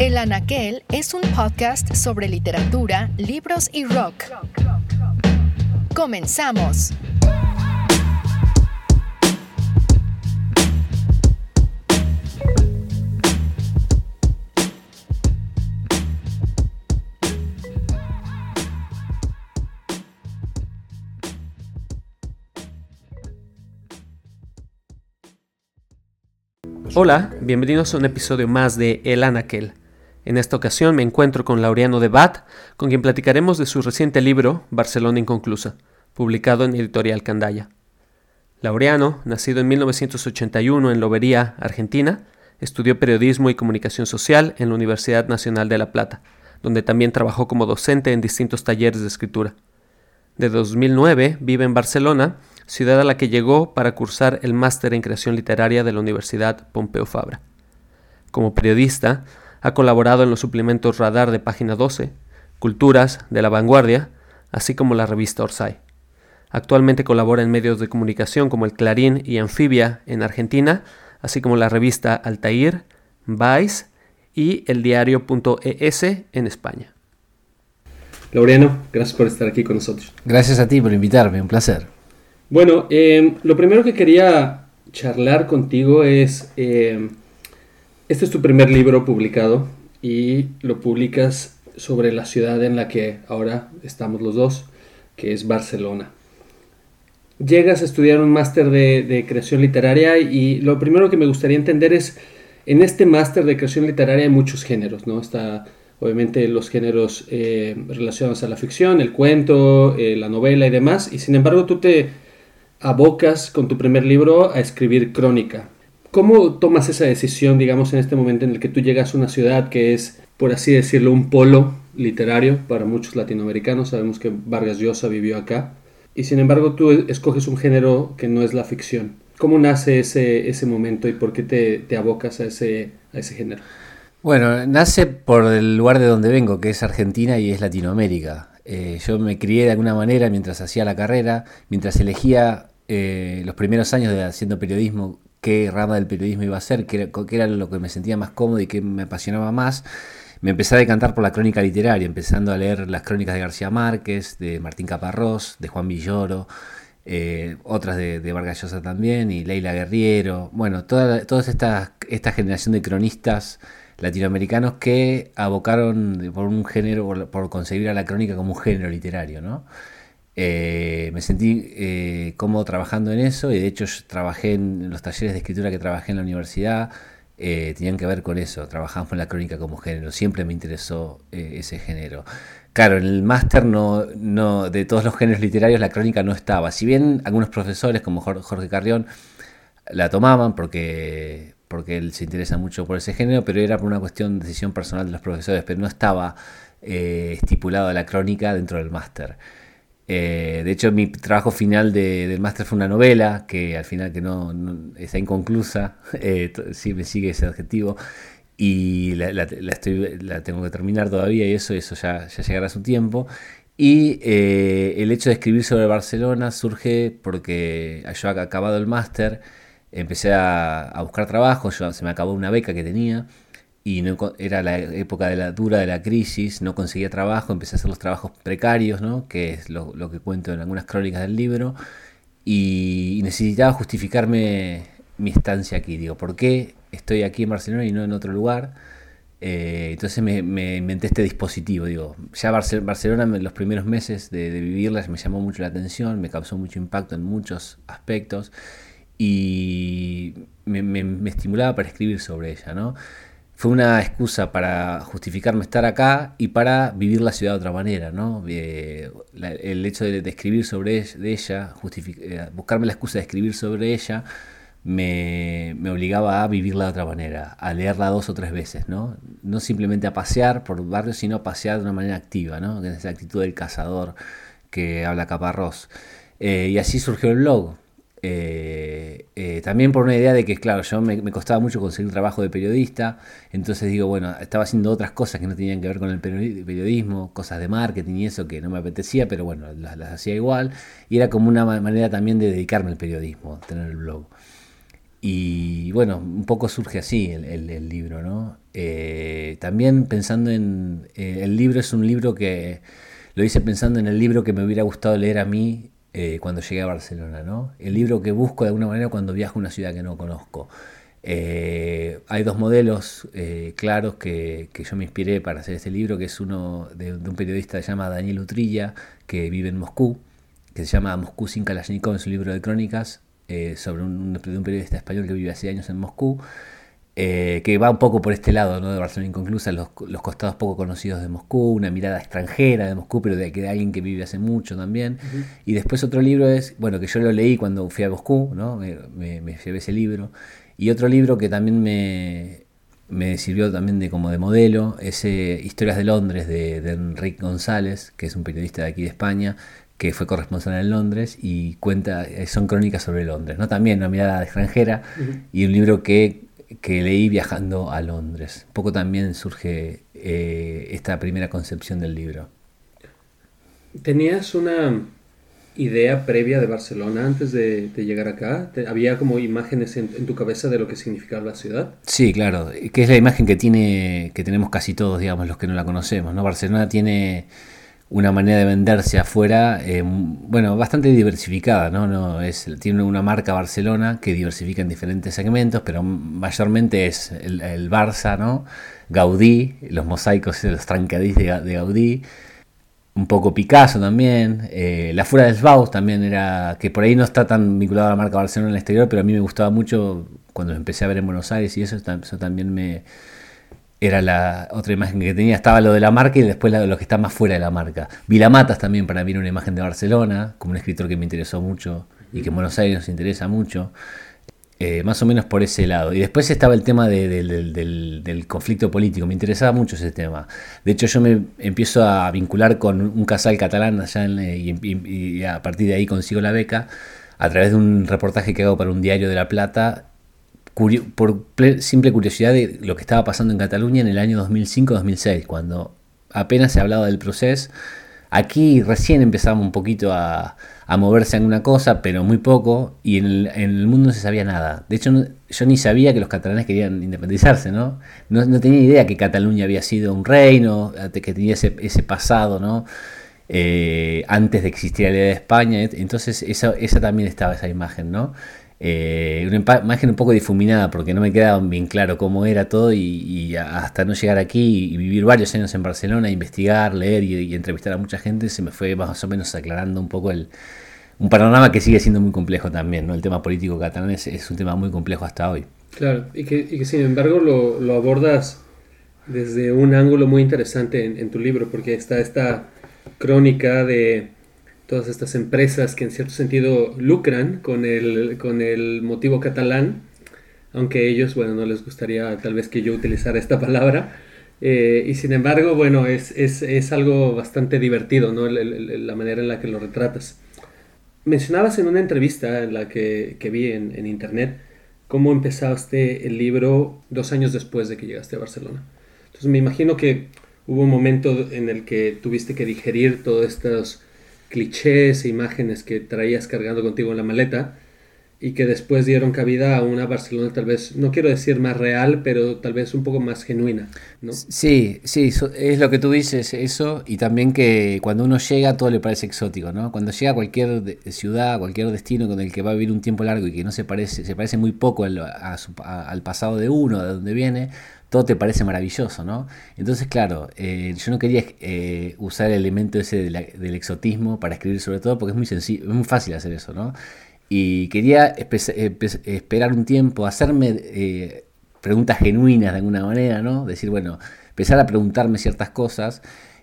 El Anaquel es un podcast sobre literatura, libros y rock. Comenzamos. Hola, bienvenidos a un episodio más de El Anaquel. En esta ocasión me encuentro con Laureano de Bat, con quien platicaremos de su reciente libro Barcelona Inconclusa, publicado en Editorial Candaya. Laureano, nacido en 1981 en Lobería, Argentina, estudió periodismo y comunicación social en la Universidad Nacional de La Plata, donde también trabajó como docente en distintos talleres de escritura. De 2009 vive en Barcelona ciudad a la que llegó para cursar el máster en creación literaria de la Universidad Pompeu Fabra. Como periodista, ha colaborado en los suplementos Radar de Página 12, Culturas de La Vanguardia, así como la revista Orsay. Actualmente colabora en medios de comunicación como el Clarín y Anfibia en Argentina, así como la revista Altair, Vice y el diario.es en España. Laureano, gracias por estar aquí con nosotros. Gracias a ti por invitarme, un placer. Bueno, em, lo primero que quería charlar contigo es, em, este es tu primer libro publicado y lo publicas sobre la ciudad en la que ahora estamos los dos, que es Barcelona. Llegas a estudiar un máster de, creación literaria y lo primero que me gustaría entender es, en este máster de creación literaria hay muchos géneros, ¿no? Está obviamente los géneros eh, relacionados a la ficción, el cuento, eh, la novela y demás, y sin embargo tú te abocas con tu primer libro a escribir crónica. ¿Cómo tomas esa decisión, digamos, en este momento en el que tú llegas a una ciudad que es, por así decirlo, un polo literario para muchos latinoamericanos? Sabemos que Vargas Llosa vivió acá. Y sin embargo tú escoges un género que no es la ficción. ¿Cómo nace ese, ese momento y por qué te, te abocas a ese, a ese género? Bueno, nace por el lugar de donde vengo, que es Argentina y es Latinoamérica. Eh, yo me crié de alguna manera mientras hacía la carrera, mientras elegía eh, los primeros años de haciendo periodismo, qué rama del periodismo iba a ser, qué era, lo que me sentía más cómodo y qué me apasionaba más, me empecé a decantar por la crónica literaria, empezando a leer las crónicas de García Márquez, de Martín Caparrós, de Juan Villoro, eh, otras de, Vargas Llosa también, y Leila Guerriero, bueno, toda, toda esta, esta generación de cronistas latinoamericanos que abocaron por un género, por, por concebir a la crónica como un género literario, ¿no? Eh, me sentí eh, cómodo trabajando en eso y de hecho trabajé en, los talleres de escritura que trabajé en la universidad, eh, tenían que ver con eso, trabajamos en la crónica como género, siempre me interesó ese género. Claro, en el máster no, no, de todos los géneros literarios la crónica no estaba, si bien algunos profesores como Jorge Carrión la tomaban porque, porque él se interesa mucho por ese género, pero era por una cuestión de decisión personal de los profesores, pero no estaba estipulado la crónica dentro del máster. Eh, de hecho, mi trabajo final del máster fue una novela, que al final que no, está inconclusa, eh, sí me sigue ese adjetivo, y la, la, tengo que terminar todavía y eso, eso ya, ya llegará a su tiempo. Y eh, el hecho de escribir sobre Barcelona surge porque yo acabado el máster, empecé a, a buscar trabajo, yo, se me acabó una beca que tenía y no, era la época de la dura de la crisis, no conseguía trabajo, empecé a hacer los trabajos precarios, ¿no? que es lo, que cuento en algunas crónicas del libro, y, necesitaba justificarme mi estancia aquí. Digo, ¿por qué estoy aquí en Barcelona y no en otro lugar? Eh, entonces me, inventé este dispositivo. Digo, ya Barcelona en los primeros meses de, de vivirla me llamó mucho la atención, me causó mucho impacto en muchos aspectos y me, me estimulaba para escribir sobre ella, ¿no? Fue una excusa para justificarme estar acá y para vivir la ciudad de otra manera, ¿no? Eh, el hecho de, escribir sobre ella, eh, buscarme la excusa de escribir sobre ella, me, obligaba a vivirla de otra manera, a leerla dos o tres veces, ¿no? No simplemente a pasear por barrios, sino a pasear de una manera activa, ¿no? Esa actitud del cazador que habla Caparrós. Eh, y así surgió el blog. Eh, eh, también por una idea de que, claro, yo me, costaba mucho conseguir trabajo de periodista, entonces digo, bueno, estaba haciendo otras cosas que no tenían que ver con el periodismo, cosas de marketing y eso que no me apetecía, pero bueno, las, hacía igual, y era como una manera también de dedicarme al periodismo, tener el blog. y bueno, un poco surge así el, libro, ¿no? Eh, también pensando en... El libro es un libro que... Lo hice pensando en el libro que me hubiera gustado leer a mí eh, cuando llegué a Barcelona, ¿no? El libro que busco de alguna manera cuando viajo a una ciudad que no conozco. hay dos modelos claros que, yo me inspiré para hacer este libro, que es uno de, un periodista que se llama Daniel Utrilla, que vive en Moscú, que se llama Moscú sin Kalashnikov en su libro de crónicas, eh, sobre un, un, periodista español que vive hace años en Moscú, eh, que va un poco por este lado ¿no? de Barcelona Inconclusa, los, los, costados poco conocidos de Moscú, una mirada extranjera de Moscú, pero de, de alguien que vive hace mucho también. Y después otro libro es, bueno, que yo lo leí cuando fui a Moscú, ¿no? me, me, llevé ese libro. Y otro libro que también me, me sirvió también de como de modelo, es eh, Historias de Londres de, de Enrique González, que es un periodista de aquí de España, que fue corresponsal en Londres y cuenta, eh, son crónicas sobre Londres, ¿no? También una mirada extranjera y un libro que, leí viajando a Londres. Un poco también surge eh, esta primera concepción del libro. ¿Tenías una idea previa de Barcelona antes de, llegar acá? ¿Había como imágenes en, tu cabeza de lo que significaba la ciudad? Sí, claro, que es la imagen que tiene que tenemos casi todos, digamos, los que no la conocemos, ¿no? Barcelona tiene una manera de venderse afuera, eh, bueno, bastante diversificada, ¿no? no es, tiene una marca Barcelona que diversifica en diferentes segmentos, pero mayormente es el, Barça, ¿no? Gaudí, los mosaicos, los trancadís de, Gaudí, un poco Picasso también, eh, la Fura del Baus también era, que por ahí no está tan vinculado a la marca Barcelona en el exterior, pero a mí me gustaba mucho cuando empecé a ver en Buenos Aires y eso, eso también me era la otra imagen que tenía. Estaba lo de la marca y después lo que está más fuera de la marca. Vilamatas también para mí era una imagen de Barcelona, como un escritor que me interesó mucho y que en Buenos Aires nos interesa mucho. Eh, más o menos por ese lado. Y después estaba el tema del, conflicto político, me interesaba mucho ese tema. De hecho, yo me empiezo a vincular con un casal catalán allá eh, y, a partir de ahí consigo la beca a través de un reportaje que hago para un diario de La Plata por simple curiosidad de lo que estaba pasando en Cataluña en el año 2005-2006, cuando apenas se hablaba del proceso. Aquí recién empezaba un poquito a, moverse en una cosa, pero muy poco, y en el, mundo no se sabía nada. De hecho, yo ni sabía que los catalanes querían independizarse, ¿no? ¿no? tenía idea que Cataluña había sido un reino, que tenía ese, pasado, ¿no? Eh, antes de existir la idea de España, entonces esa, esa también estaba esa imagen, ¿no? Eh, una imagen un poco difuminada porque no me quedaba bien claro cómo era todo y, hasta no llegar aquí y vivir varios años en Barcelona, investigar, leer y, entrevistar a mucha gente, se me fue más o menos aclarando un poco el, un panorama que sigue siendo muy complejo también, ¿no? El tema político catalán es, un tema muy complejo hasta hoy. Claro, y que, sin embargo lo, abordas desde un ángulo muy interesante en, en tu libro, porque está esta crónica de todas estas empresas que en cierto sentido lucran con el, con el motivo catalán, aunque ellos, bueno, no les gustaría tal vez que yo utilizara esta palabra. Eh, y sin embargo, bueno, es, es, es algo bastante divertido, ¿no? la manera en la que lo retratas. Mencionabas en una entrevista en la que, que vi en, en, internet cómo empezaste el libro dos años después de que llegaste a Barcelona. Entonces me imagino que hubo un momento en el que tuviste que digerir todos estos clichés e imágenes que traías cargando contigo en la maleta y que después dieron cabida a una Barcelona tal vez, no quiero decir más real, pero tal vez un poco más genuina. ¿no? Sí, sí, es lo que tú dices, eso, y también que cuando uno llega todo le parece exótico, ¿no? Cuando llega a cualquier ciudad, cualquier destino con el que va a vivir un tiempo largo y que no se parece, se parece muy poco al, al pasado de uno, de donde viene, todo te parece maravilloso, ¿no? Entonces, claro, eh, yo no quería eh, usar el elemento ese del exotismo para escribir sobre todo porque es muy sencillo, es muy fácil hacer eso, ¿no? Y quería esperar un tiempo, hacerme eh, preguntas genuinas de alguna manera, ¿no? Decir, bueno, empezar a preguntarme ciertas cosas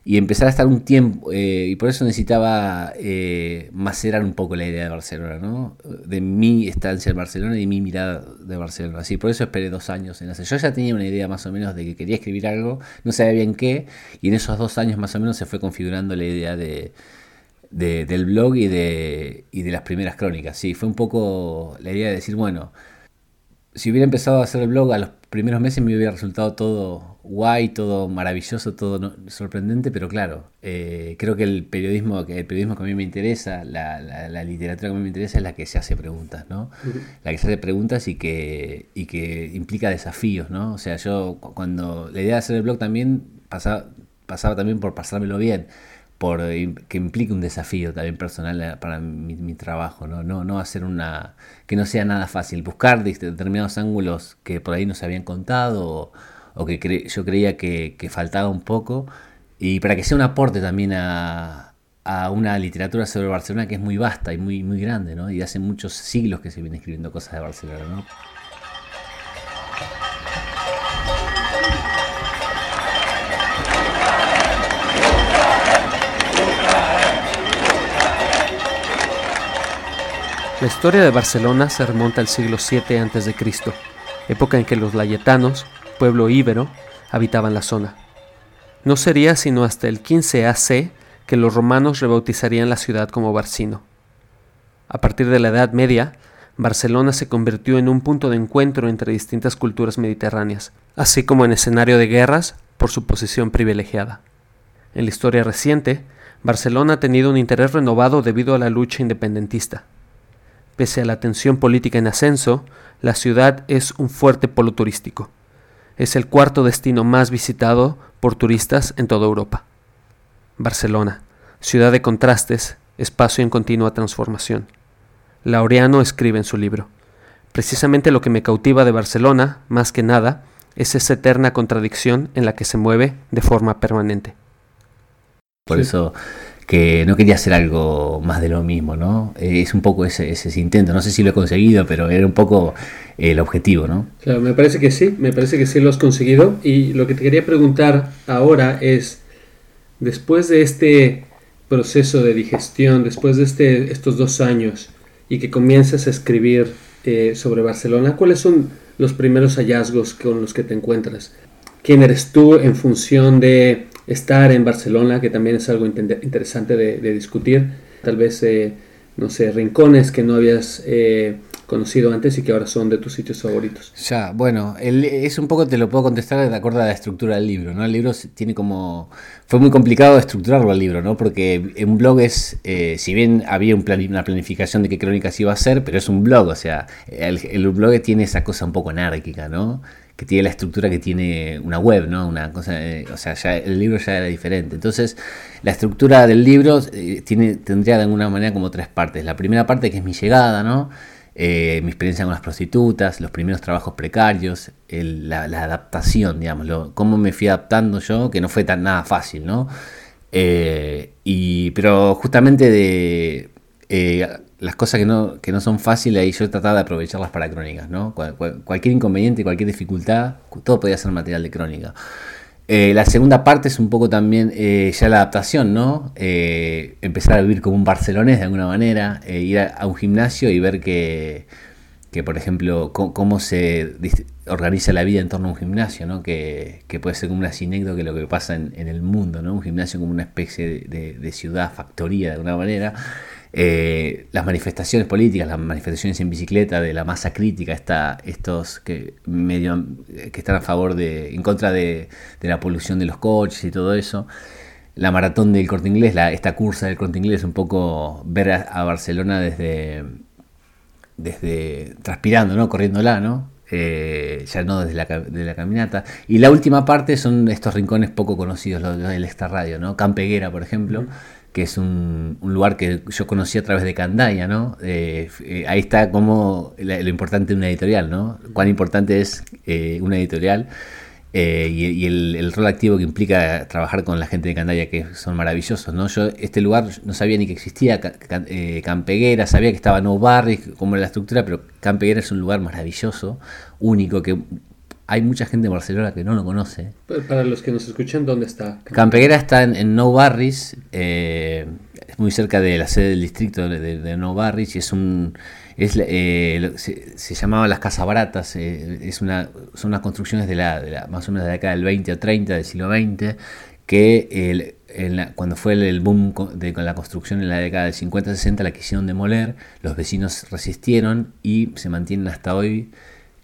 y empezar a estar un tiempo, eh, y por eso necesitaba eh, macerar un poco la idea de Barcelona, ¿no? De mi estancia en Barcelona y mi mirada de Barcelona. Así, por eso esperé dos años en hacer. Yo ya tenía una idea más o menos de que quería escribir algo, no sabía bien qué, y en esos dos años más o menos se fue configurando la idea de, del blog y de, y de las primeras crónicas. Sí, fue un poco la idea de decir, bueno, si hubiera empezado a hacer el blog a los primeros meses me hubiera resultado todo guay, todo maravilloso, todo sorprendente, pero claro, eh, creo que el periodismo, que el periodismo que a mí me interesa, la, la, literatura que a mí me interesa es la que se hace preguntas, ¿no? La que se hace preguntas y que, y que implica desafíos, ¿no? O sea, yo cuando la idea de hacer el blog también pasaba, pasaba también por pasármelo bien por que implique un desafío también personal eh, para mi, trabajo, ¿no? No, no hacer una. que no sea nada fácil, buscar determinados ángulos que por ahí no se habían contado o, que yo creía que, faltaba un poco, y para que sea un aporte también a, a, una literatura sobre Barcelona que es muy vasta y muy, muy grande, ¿no? Y hace muchos siglos que se viene escribiendo cosas de Barcelona, ¿no? La historia de Barcelona se remonta al siglo VII a.C., época en que los layetanos, pueblo íbero, habitaban la zona. No sería sino hasta el 15 AC que los romanos rebautizarían la ciudad como Barcino. A partir de la Edad Media, Barcelona se convirtió en un punto de encuentro entre distintas culturas mediterráneas, así como en escenario de guerras por su posición privilegiada. En la historia reciente, Barcelona ha tenido un interés renovado debido a la lucha independentista. Pese a la tensión política en ascenso, la ciudad es un fuerte polo turístico. Es el cuarto destino más visitado por turistas en toda Europa. Barcelona, ciudad de contrastes, espacio en continua transformación. Laureano escribe en su libro. Precisamente lo que me cautiva de Barcelona, más que nada, es esa eterna contradicción en la que se mueve de forma permanente. Por eso que no quería hacer algo más de lo mismo, ¿no? Eh, es un poco ese, ese, intento, no sé si lo he conseguido, pero era un poco el objetivo, ¿no? Claro, me parece que sí, me parece que sí lo has conseguido. Y lo que te quería preguntar ahora es, después de este proceso de digestión, después de este, estos dos años, y que comienzas a escribir eh, sobre Barcelona, ¿cuáles son los primeros hallazgos con los que te encuentras? ¿Quién eres tú en función de estar en Barcelona, que también es algo interesante de, discutir. Tal vez, eh, no sé, rincones que no habías eh, conocido antes y que ahora son de tus sitios favoritos. Ya, bueno, es un poco, te lo puedo contestar de acuerdo a la estructura del libro, ¿no? El libro tiene como... Fue muy complicado estructurarlo el libro, ¿no? Porque un blog es, eh, si bien había un una planificación de qué crónicas iba a ser, pero es un blog, o sea, el, el blog tiene esa cosa un poco anárquica, ¿no? Que tiene la estructura que tiene una web, ¿no? Una cosa, eh, o sea, ya el libro ya era diferente. Entonces, la estructura del libro eh, tendría de alguna manera como tres partes. La primera parte que es mi llegada, ¿no? Eh, mi experiencia con las prostitutas, los primeros trabajos precarios, la, adaptación, digamos, cómo me fui adaptando yo, que no fue tan nada fácil, ¿no? y, pero justamente de las cosas que no, que no son fáciles, ahí yo trataba de aprovecharlas para crónicas, ¿no? cualquier inconveniente, cualquier dificultad, todo podía ser material de crónica. Eh, la segunda parte es un poco también eh, ya la adaptación, ¿no? Eh, empezar a vivir como un barcelonés de alguna manera, ir a, un gimnasio y ver que, que por ejemplo, cómo, se organiza la vida en torno a un gimnasio, ¿no? Que, puede ser como una sinécdota que lo que pasa en, el mundo, ¿no? Un gimnasio como una especie de, de ciudad, factoría de alguna manera. Eh, las manifestaciones políticas, las manifestaciones en bicicleta de la masa crítica, estos que medio que están a favor de, en contra de, la polución de los coches y todo eso. La maratón del corte inglés, la, esta cursa del corte inglés, un poco ver a, Barcelona desde, desde transpirando, ¿no? corriéndola, ¿no? Eh, ya no desde la, caminata. Y la última parte son estos rincones poco conocidos, los, del Extra Radio, ¿no? Campeguera, por ejemplo que es un, lugar que yo conocí a través de Candaya, ¿no? Eh, eh, ahí está como lo importante de una editorial, ¿no? Cuán importante es eh, una editorial y, el, rol activo que implica trabajar con la gente de Candaya, que son maravillosos, ¿no? Yo este lugar no sabía ni que existía, Campeguera, sabía que estaba No Barris, como era la estructura, pero Campeguera es un lugar maravilloso, único, que hay mucha gente en Barcelona que no lo conoce. Para los que nos escuchan, ¿dónde está? Campeguera está en, No Barris, eh, es muy cerca de la sede del distrito de, No Barris y es un... Es, eh, se, llamaba las Casas Baratas, eh, es una, son unas construcciones de la, más o menos de la década del 20 o 30 del siglo XX que cuando fue el, boom de, con la construcción en la década del 50-60 la quisieron demoler, los vecinos resistieron y se mantienen hasta hoy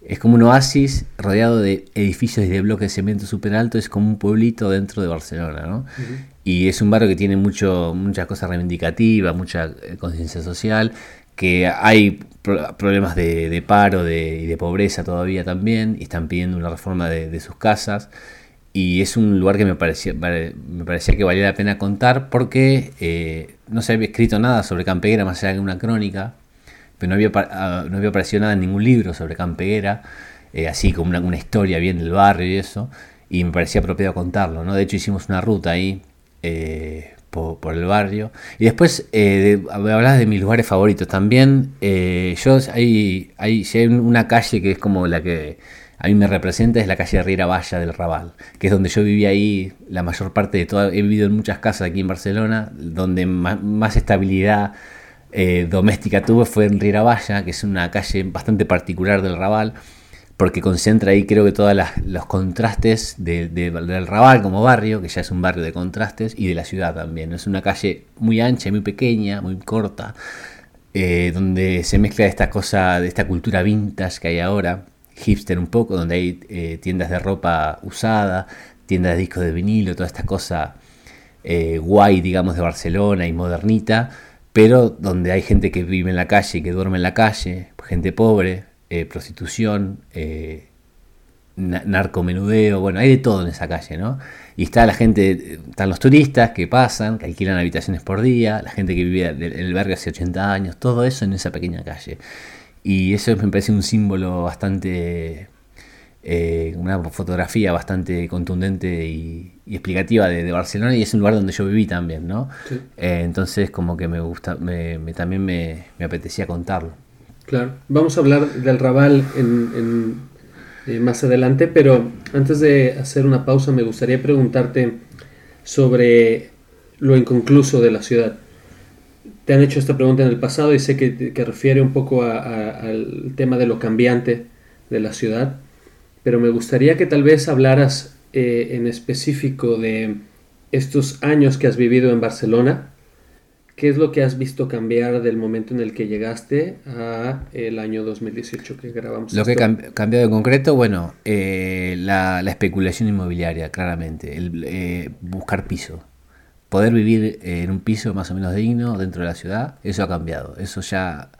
es como un oasis rodeado de edificios y de bloques de cemento súper alto, es como un pueblito dentro de Barcelona, ¿no? Y es un barrio que tiene mucho, muchas cosas reivindicativas, mucha eh, conciencia social, que hay problemas de, paro y de pobreza todavía también, y están pidiendo una reforma de, sus casas. Y es un lugar que me parecía, me parecía que valía la pena contar porque eh, no se había escrito nada sobre Campeguera más allá de una crónica, no había, ah, no había aparecido nada en ningún libro sobre Campeguera, eh, así como una, historia bien del barrio y eso, y me parecía apropiado contarlo. ¿no? De hecho hicimos una ruta ahí eh, por, el barrio. Y después eh, hablas de mis lugares favoritos también. Eh, yo hay, hay una calle que es como la que a mí me representa, es la calle Riera Valla del Raval, que es donde yo viví ahí la mayor parte de toda... He vivido en muchas casas aquí en Barcelona, donde más, estabilidad eh, doméstica tuve fue en Riera Valla, que es una calle bastante particular del Raval porque concentra ahí creo que todos los contrastes del Raval como barrio, que ya es un barrio de contrastes, y de la ciudad también. Es una calle muy ancha, muy pequeña, muy corta, eh, donde se mezcla esta cosa, de esta cultura vintage que hay ahora, hipster un poco, donde hay eh, tiendas de ropa usada, tiendas de discos de vinilo, toda esta cosa guay, digamos, de Barcelona y modernita, pero donde hay gente que vive en la calle que duerme en la calle, gente pobre, eh, prostitución, eh, narcomenudeo, bueno, hay de todo en esa calle, ¿no? Y está la gente, están los turistas que pasan, que alquilan habitaciones por día, la gente que vive en el barrio hace 80 años, todo eso en esa pequeña calle. Y eso me parece un símbolo bastante, eh, una fotografía bastante contundente y, explicativa de, Barcelona y es un lugar donde yo viví también, ¿no? entonces como que me gusta, me, también me apetecía contarlo. Claro, vamos a hablar del Raval en, eh, más adelante, pero antes de hacer una pausa me gustaría preguntarte sobre lo inconcluso de la ciudad. Te han hecho esta pregunta en el pasado y sé que, refiere un poco al tema de lo cambiante de la ciudad, pero me gustaría que tal vez hablaras eh, en específico de estos años que has vivido en Barcelona ¿Qué es lo que has visto cambiar del momento en el que llegaste a el año 2018 que grabamos? Lo que ha cambiado en concreto, bueno, eh, la, especulación inmobiliaria, claramente, el eh, buscar piso. Poder vivir en un piso más o menos digno dentro de la ciudad, eso ha cambiado. Eso ya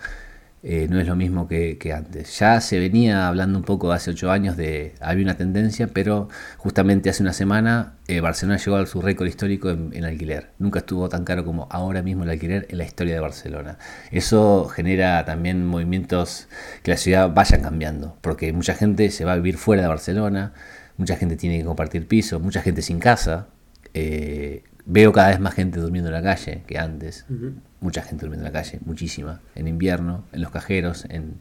eh, no es lo mismo que, antes. Ya se venía hablando un poco hace ocho años de, había una tendencia, pero justamente hace una semana eh, Barcelona llegó a su récord histórico en, alquiler. Nunca estuvo tan caro como ahora mismo el alquiler en la historia de Barcelona. Eso genera también movimientos que la ciudad vaya cambiando, porque mucha gente se va a vivir fuera de Barcelona, mucha gente tiene que compartir piso, mucha gente sin casa. Eh, veo cada vez más gente durmiendo en la calle que antes mucha gente durmiendo en la calle, muchísima, en invierno, en los cajeros, en,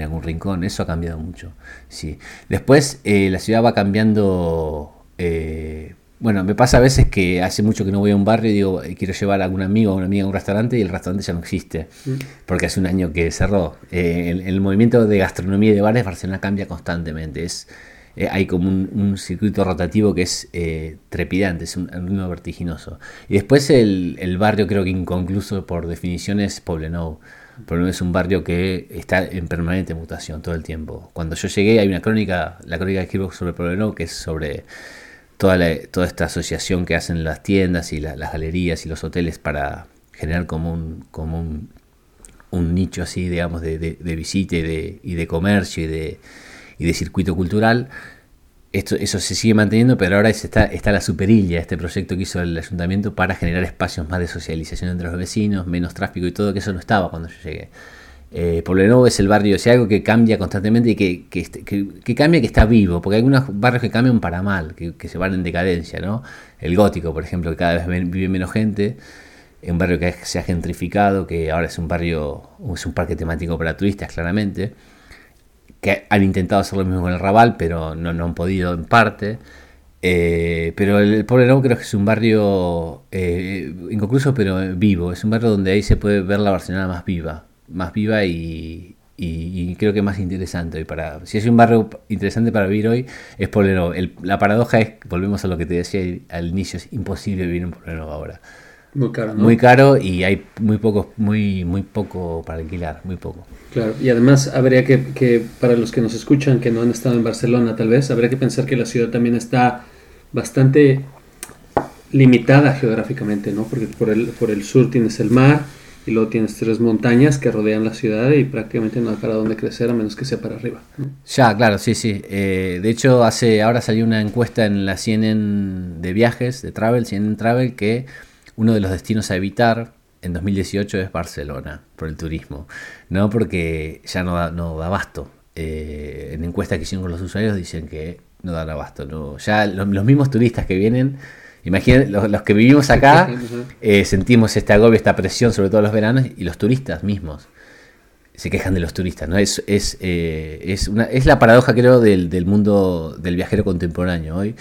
algún rincón, eso ha cambiado mucho. Sí. Después eh, la ciudad va cambiando, eh, bueno, me pasa a veces que hace mucho que no voy a un barrio y digo, eh, quiero llevar a algún amigo o una amiga a un restaurante y el restaurante ya no existe, mm. porque hace un año que cerró. el, el, movimiento de gastronomía y de bares Barcelona cambia constantemente, es eh, hay como un, circuito rotativo que es eh, trepidante, es un, ritmo vertiginoso. Y después el, barrio creo que inconcluso por definición es Poblenou. Poblenou es un barrio que está en permanente mutación todo el tiempo. Cuando yo llegué hay una crónica, la crónica de escribo sobre Poblenou que es sobre toda, toda esta asociación que hacen las tiendas y las galerías y los hoteles para generar como un, como un, nicho así, digamos, de, de, visita y de, y de comercio y de y de circuito cultural. Esto, eso se sigue manteniendo, pero ahora está, está la Superilla, este proyecto que hizo el ayuntamiento para generar espacios más de socialización entre los vecinos, menos tráfico y todo, que eso no estaba cuando yo llegué. Eh, Nuevo es el barrio, si algo que cambia constantemente y que, que, que, cambia, que está vivo, porque hay algunos barrios que cambian para mal, que, se van en decadencia, ¿no? El gótico, por ejemplo, que cada vez vive menos gente, un barrio que se ha gentrificado, que ahora es un barrio, es un parque temático para turistas, claramente que han intentado hacer lo mismo con el Raval, pero no, no han podido en parte. Eh, pero el, Nuevo creo que es un barrio eh, inconcluso, pero vivo. Es un barrio donde ahí se puede ver la Barcelona más viva. Más viva y, creo que más interesante. para, si es un barrio interesante para vivir hoy, es Pobre la paradoja es, volvemos a lo que te decía al inicio, es imposible vivir en Pobre ahora. Muy caro, ¿no? Muy caro y hay muy poco, muy, muy poco para alquilar, muy poco. Claro, y además habría que, que, para los que nos escuchan que no han estado en Barcelona tal vez, habría que pensar que la ciudad también está bastante limitada geográficamente, ¿no? Porque por el, por el sur tienes el mar y luego tienes tres montañas que rodean la ciudad y prácticamente no hay para dónde crecer a menos que sea para arriba. ¿no? Ya, claro, sí, sí. Eh, de hecho, hace ahora salió una encuesta en la CNN de viajes, de Travel, CNN Travel, que uno de los destinos a evitar en 2018 es Barcelona, por el turismo, ¿no? Porque ya no da, no da abasto. Eh, en encuestas que hicieron con los usuarios dicen que no dan abasto. No. Ya los, los mismos turistas que vienen, imaginen, los, los que vivimos acá, eh, sentimos este agobio, esta presión, sobre todo los veranos, y los turistas mismos se quejan de los turistas, ¿no? Es, es, eh, es, una, es la paradoja, creo, del, del mundo del viajero contemporáneo hoy,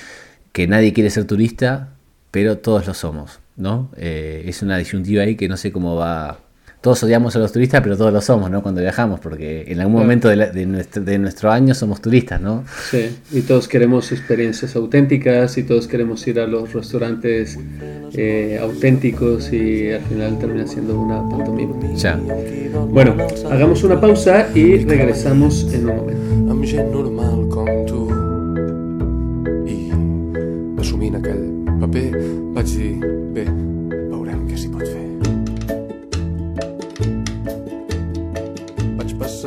que nadie quiere ser turista, pero todos lo somos, ¿no? Eh, es una disyuntiva ahí que no sé cómo va. Todos odiamos a los turistas, pero todos lo somos, ¿no? Cuando viajamos, porque en algún Claro. momento de, la- de nuestro, de nuestro año somos turistas, ¿no? Sí, y todos queremos experiencias auténticas y todos queremos ir a los restaurantes eh, auténticos y al final termina siendo una pantomima. Ya. Bueno, hagamos una pausa y regresamos en un momento.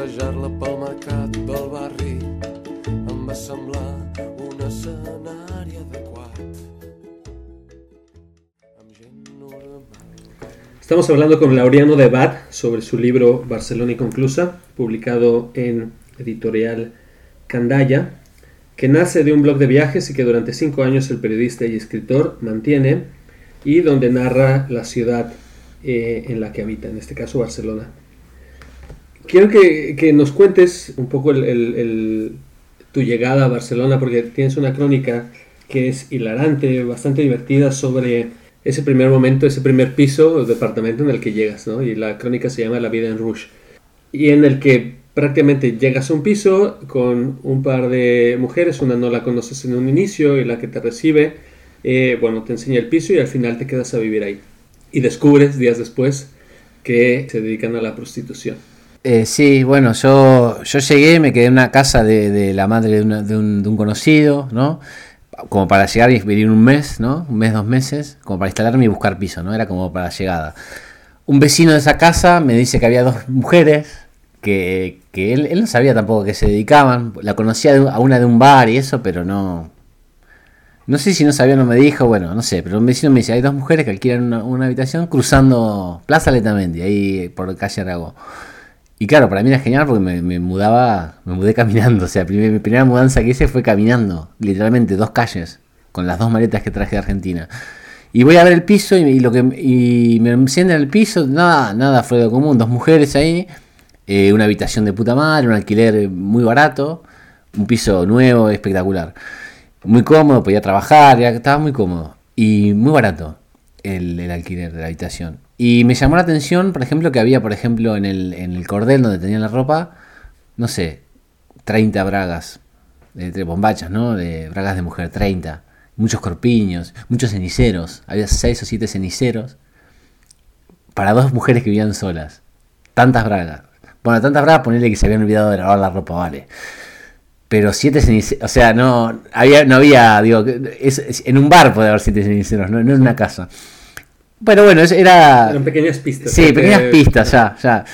Passejar-la em. Estamos hablando con Laureano de Bad sobre su libro Barcelona Inconclusa, publicado en editorial Candaya, que nace de un blog de viajes y que durante cinco años el periodista y escritor mantiene y donde narra la ciudad eh, en la que habita, en este caso Barcelona. Quiero que, nos cuentes un poco tu llegada a Barcelona, porque tienes una crónica que es hilarante, bastante divertida sobre ese primer momento, ese primer piso o departamento en el que llegas, ¿no? Y la crónica se llama La vida en Rouge. Y en el que prácticamente llegas a un piso con un par de mujeres, una no la conoces en un inicio y la que te recibe, eh, bueno, te enseña el piso y al final te quedas a vivir ahí. Y descubres días después que se dedican a la prostitución. Eh, sí, bueno, yo, yo llegué, me quedé en una casa de, de la madre de, una- de un, de un conocido, ¿no? Como para llegar y venir un mes, ¿no? Un mes, dos meses, como para instalarme y buscar piso, ¿no? Era como para llegada. Un vecino de esa casa me dice que había dos mujeres que, que él, él no sabía tampoco a qué se dedicaban. La conocía a una de un bar y eso, pero no. No sé si no sabía o no me dijo, bueno, no sé, pero un vecino me dice, hay dos mujeres que alquilan una, habitación cruzando Plaza Letamendi, ahí por calle Aragó. Y claro, para mí era genial porque me, mudaba, me mudé caminando. O sea, primer- mi primera mudanza que hice fue caminando, literalmente dos calles, con las dos maletas que traje de Argentina. Y voy a ver el piso y, y lo que y me encienden el piso, nada, nada fue de común, dos mujeres ahí, eh, una habitación de puta madre, un alquiler muy barato, un piso nuevo, espectacular. Muy cómodo, podía trabajar, ya estaba muy cómodo. Y muy barato el alquiler de la habitación. Y me llamó la atención, por ejemplo, que había, por ejemplo, en el, en el cordel donde tenían la ropa, no sé, 30 bragas, de, bombachas, ¿no? De bragas de mujer, 30. Muchos corpiños, muchos ceniceros. Había 6 o 7 ceniceros para dos mujeres que vivían solas. Tantas bragas. Bueno, tantas bragas, ponerle que se habían olvidado de lavar la ropa, vale. Pero siete ceniceros, o sea, no había, no había, digo, es, es- en un bar puede haber siete ceniceros, no, no en una casa. Pero bueno, era... Eran pequeñas pistas. Sí, pequeñas Que- pistas, ya, ya.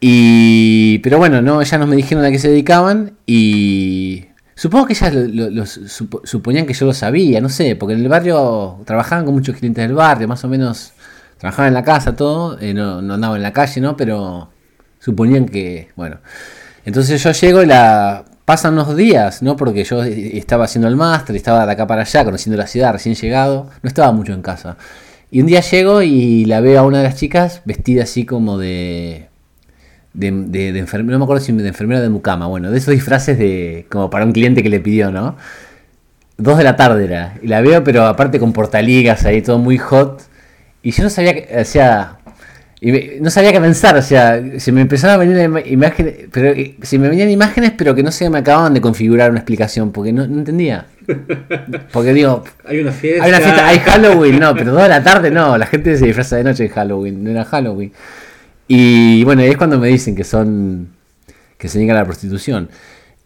Y. Pero bueno, no, ellas no me dijeron a qué se dedicaban y. Supongo que ellas lo- lo- lo supo- suponían que yo lo sabía, no sé, porque en el barrio trabajaban con muchos clientes del barrio, más o menos trabajaban en la casa, todo, eh, no, no andaban en la calle, ¿no? Pero suponían que, bueno. Entonces yo llego y la. Pasan unos días, ¿no? Porque yo eh, estaba haciendo el máster, estaba de acá para allá, conociendo la ciudad, recién llegado, no estaba mucho en casa. Y un día llego y la veo a una de las chicas vestida así como de. de, de, enfermera, no me acuerdo si de enfermera de mucama, bueno, de esos disfraces de. como para un cliente que le pidió, ¿no? Dos de la tarde era. Y la veo, pero aparte con portaligas ahí, todo muy hot. Y yo no sabía que. O sea. y me- no sabía qué pensar, o sea, se me empezaron a venir imágenes, pero eh, se me venían imágenes, pero que no se me acababan de configurar una explicación, porque no, no entendía. Porque digo, Hay una fiesta. hay una fiesta, hay Halloween, no, pero toda la tarde no, la gente se disfraza de noche en Halloween, no era Halloween. Y bueno, es cuando me dicen que son, que se dedican a la prostitución.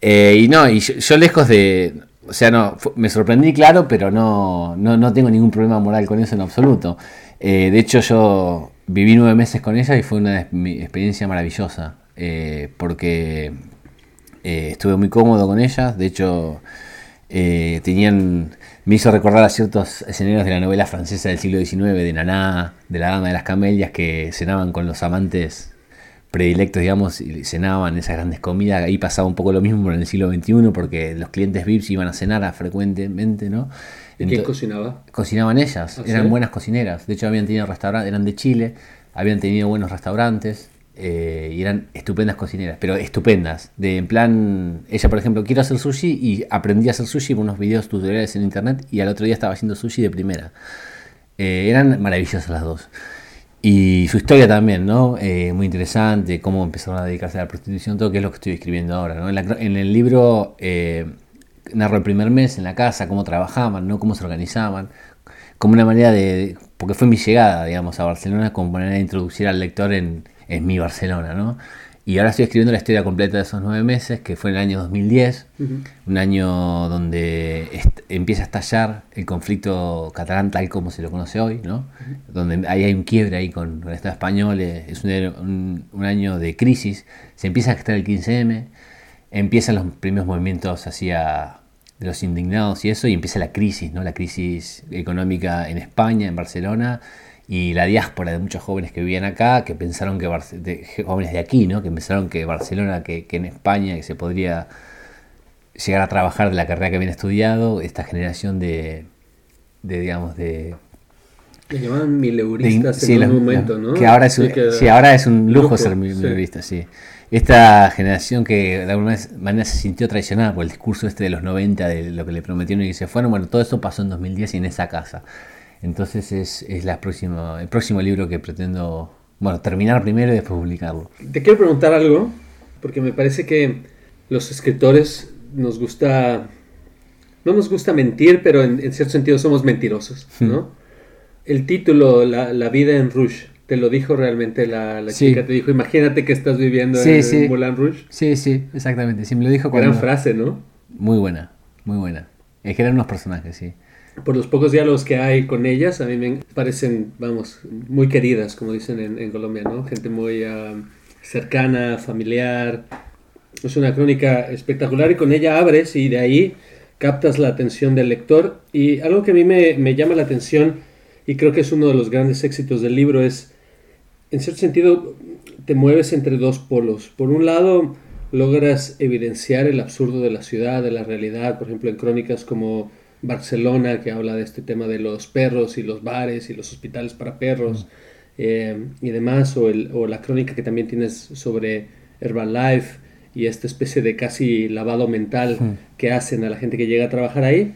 Eh, y no, y yo, yo lejos de, o sea, no, me sorprendí, claro, pero no, no, no tengo ningún problema moral con eso en absoluto. Eh, de hecho, yo viví nueve meses con ella y fue una mi experiencia maravillosa, eh, porque estuve muy cómodo con ellas. De hecho, eh, tenían, me hizo recordar a ciertos escenarios de la novela francesa del siglo XIX, de Naná, de la Dama de las Camelias, que cenaban con los amantes predilectos, digamos, y cenaban esas grandes comidas. Ahí pasaba un poco lo mismo en el siglo XXI, porque los clientes VIPs iban a cenar a- frecuentemente, ¿no? ¿Y quién cocinaba? cocinaban ellas, ¿Ah, eran sí? buenas cocineras. De hecho, habían tenido restaurantes, eran de Chile, habían tenido buenos restaurantes eh, y eran estupendas cocineras, pero estupendas. De en plan, ella, por ejemplo, quiero hacer sushi y aprendí a hacer sushi por unos videos tutoriales en internet y al otro día estaba haciendo sushi de primera. Eh, eran maravillosas las dos. Y su historia también, ¿no? Eh, muy interesante, cómo empezaron a dedicarse a la prostitución, todo que es lo que estoy escribiendo ahora, ¿no? En, la en el libro eh, narro el primer mes en la casa, cómo trabajaban, ¿no? Cómo se organizaban, como una manera de... Porque fue mi llegada, digamos, a Barcelona, como manera de introducir al lector en, en mi Barcelona, ¿no? Y ahora estoy escribiendo la historia completa de esos nueve meses, que fue en el año 2010, un año donde empieza a estallar el conflicto catalán tal como se lo conoce hoy, ¿no? Donde ahí hay un quiebre ahí con, con el Estado español, eh, es un, un- un año de crisis, se empieza a gestar el 15M, empiezan los primeros movimientos hacia de los indignados y eso, y empieza la crisis, ¿no? La crisis económica en España, en Barcelona, y la diáspora de muchos jóvenes que vivían acá, que pensaron que, Barce- de, jóvenes de aquí, ¿no? Que pensaron que Barcelona, que, que en España, que se podría llegar a trabajar de la carrera que habían estudiado, esta generación de, de digamos, de... Le llamaban mileuristas sí, en un momento, ¿no? Que ahora es, un- Sí, que- sí, ahora es un lujo, lujo, ser mi- sí. mileurista, sí. Esta generación que de alguna manera se sintió traicionada por el discurso este de los 90, de lo que le prometieron y que se fueron, bueno, todo eso pasó en 2010 y en esa casa. Entonces es, es la próxima, el próximo libro que pretendo, bueno, terminar primero y después publicarlo. Te quiero preguntar algo, porque me parece que los escritores nos gusta, no nos gusta mentir, pero en, en cierto sentido somos mentirosos, ¿no? El título, la, la vida en Rouge, te lo dijo realmente la, la Sí. chica, te dijo, imagínate que estás viviendo Sí, en, sí. Moulin Rouge. Sí, sí, exactamente. Sí, me lo dijo cuando... Gran frase, ¿no? Muy buena, muy buena. Es que eran unos personajes, sí. Por los pocos diálogos que hay con ellas, a mí me parecen, vamos, muy queridas, como dicen en, en Colombia, ¿no? Gente muy cercana, familiar. Es una crónica espectacular y con ella abres y de ahí captas la atención del lector. Y algo que a mí me, me llama la atención y creo que es uno de los grandes éxitos del libro es, en cierto sentido, te mueves entre dos polos. Por un lado, logras evidenciar el absurdo de la ciudad, de la realidad, por ejemplo, en crónicas como Barcelona, que habla de este tema de los perros y los bares y los hospitales para perros eh, y demás, o, el- o la crónica que también tienes sobre Herbalife y esta especie de casi lavado mental que hacen a la gente que llega a trabajar ahí.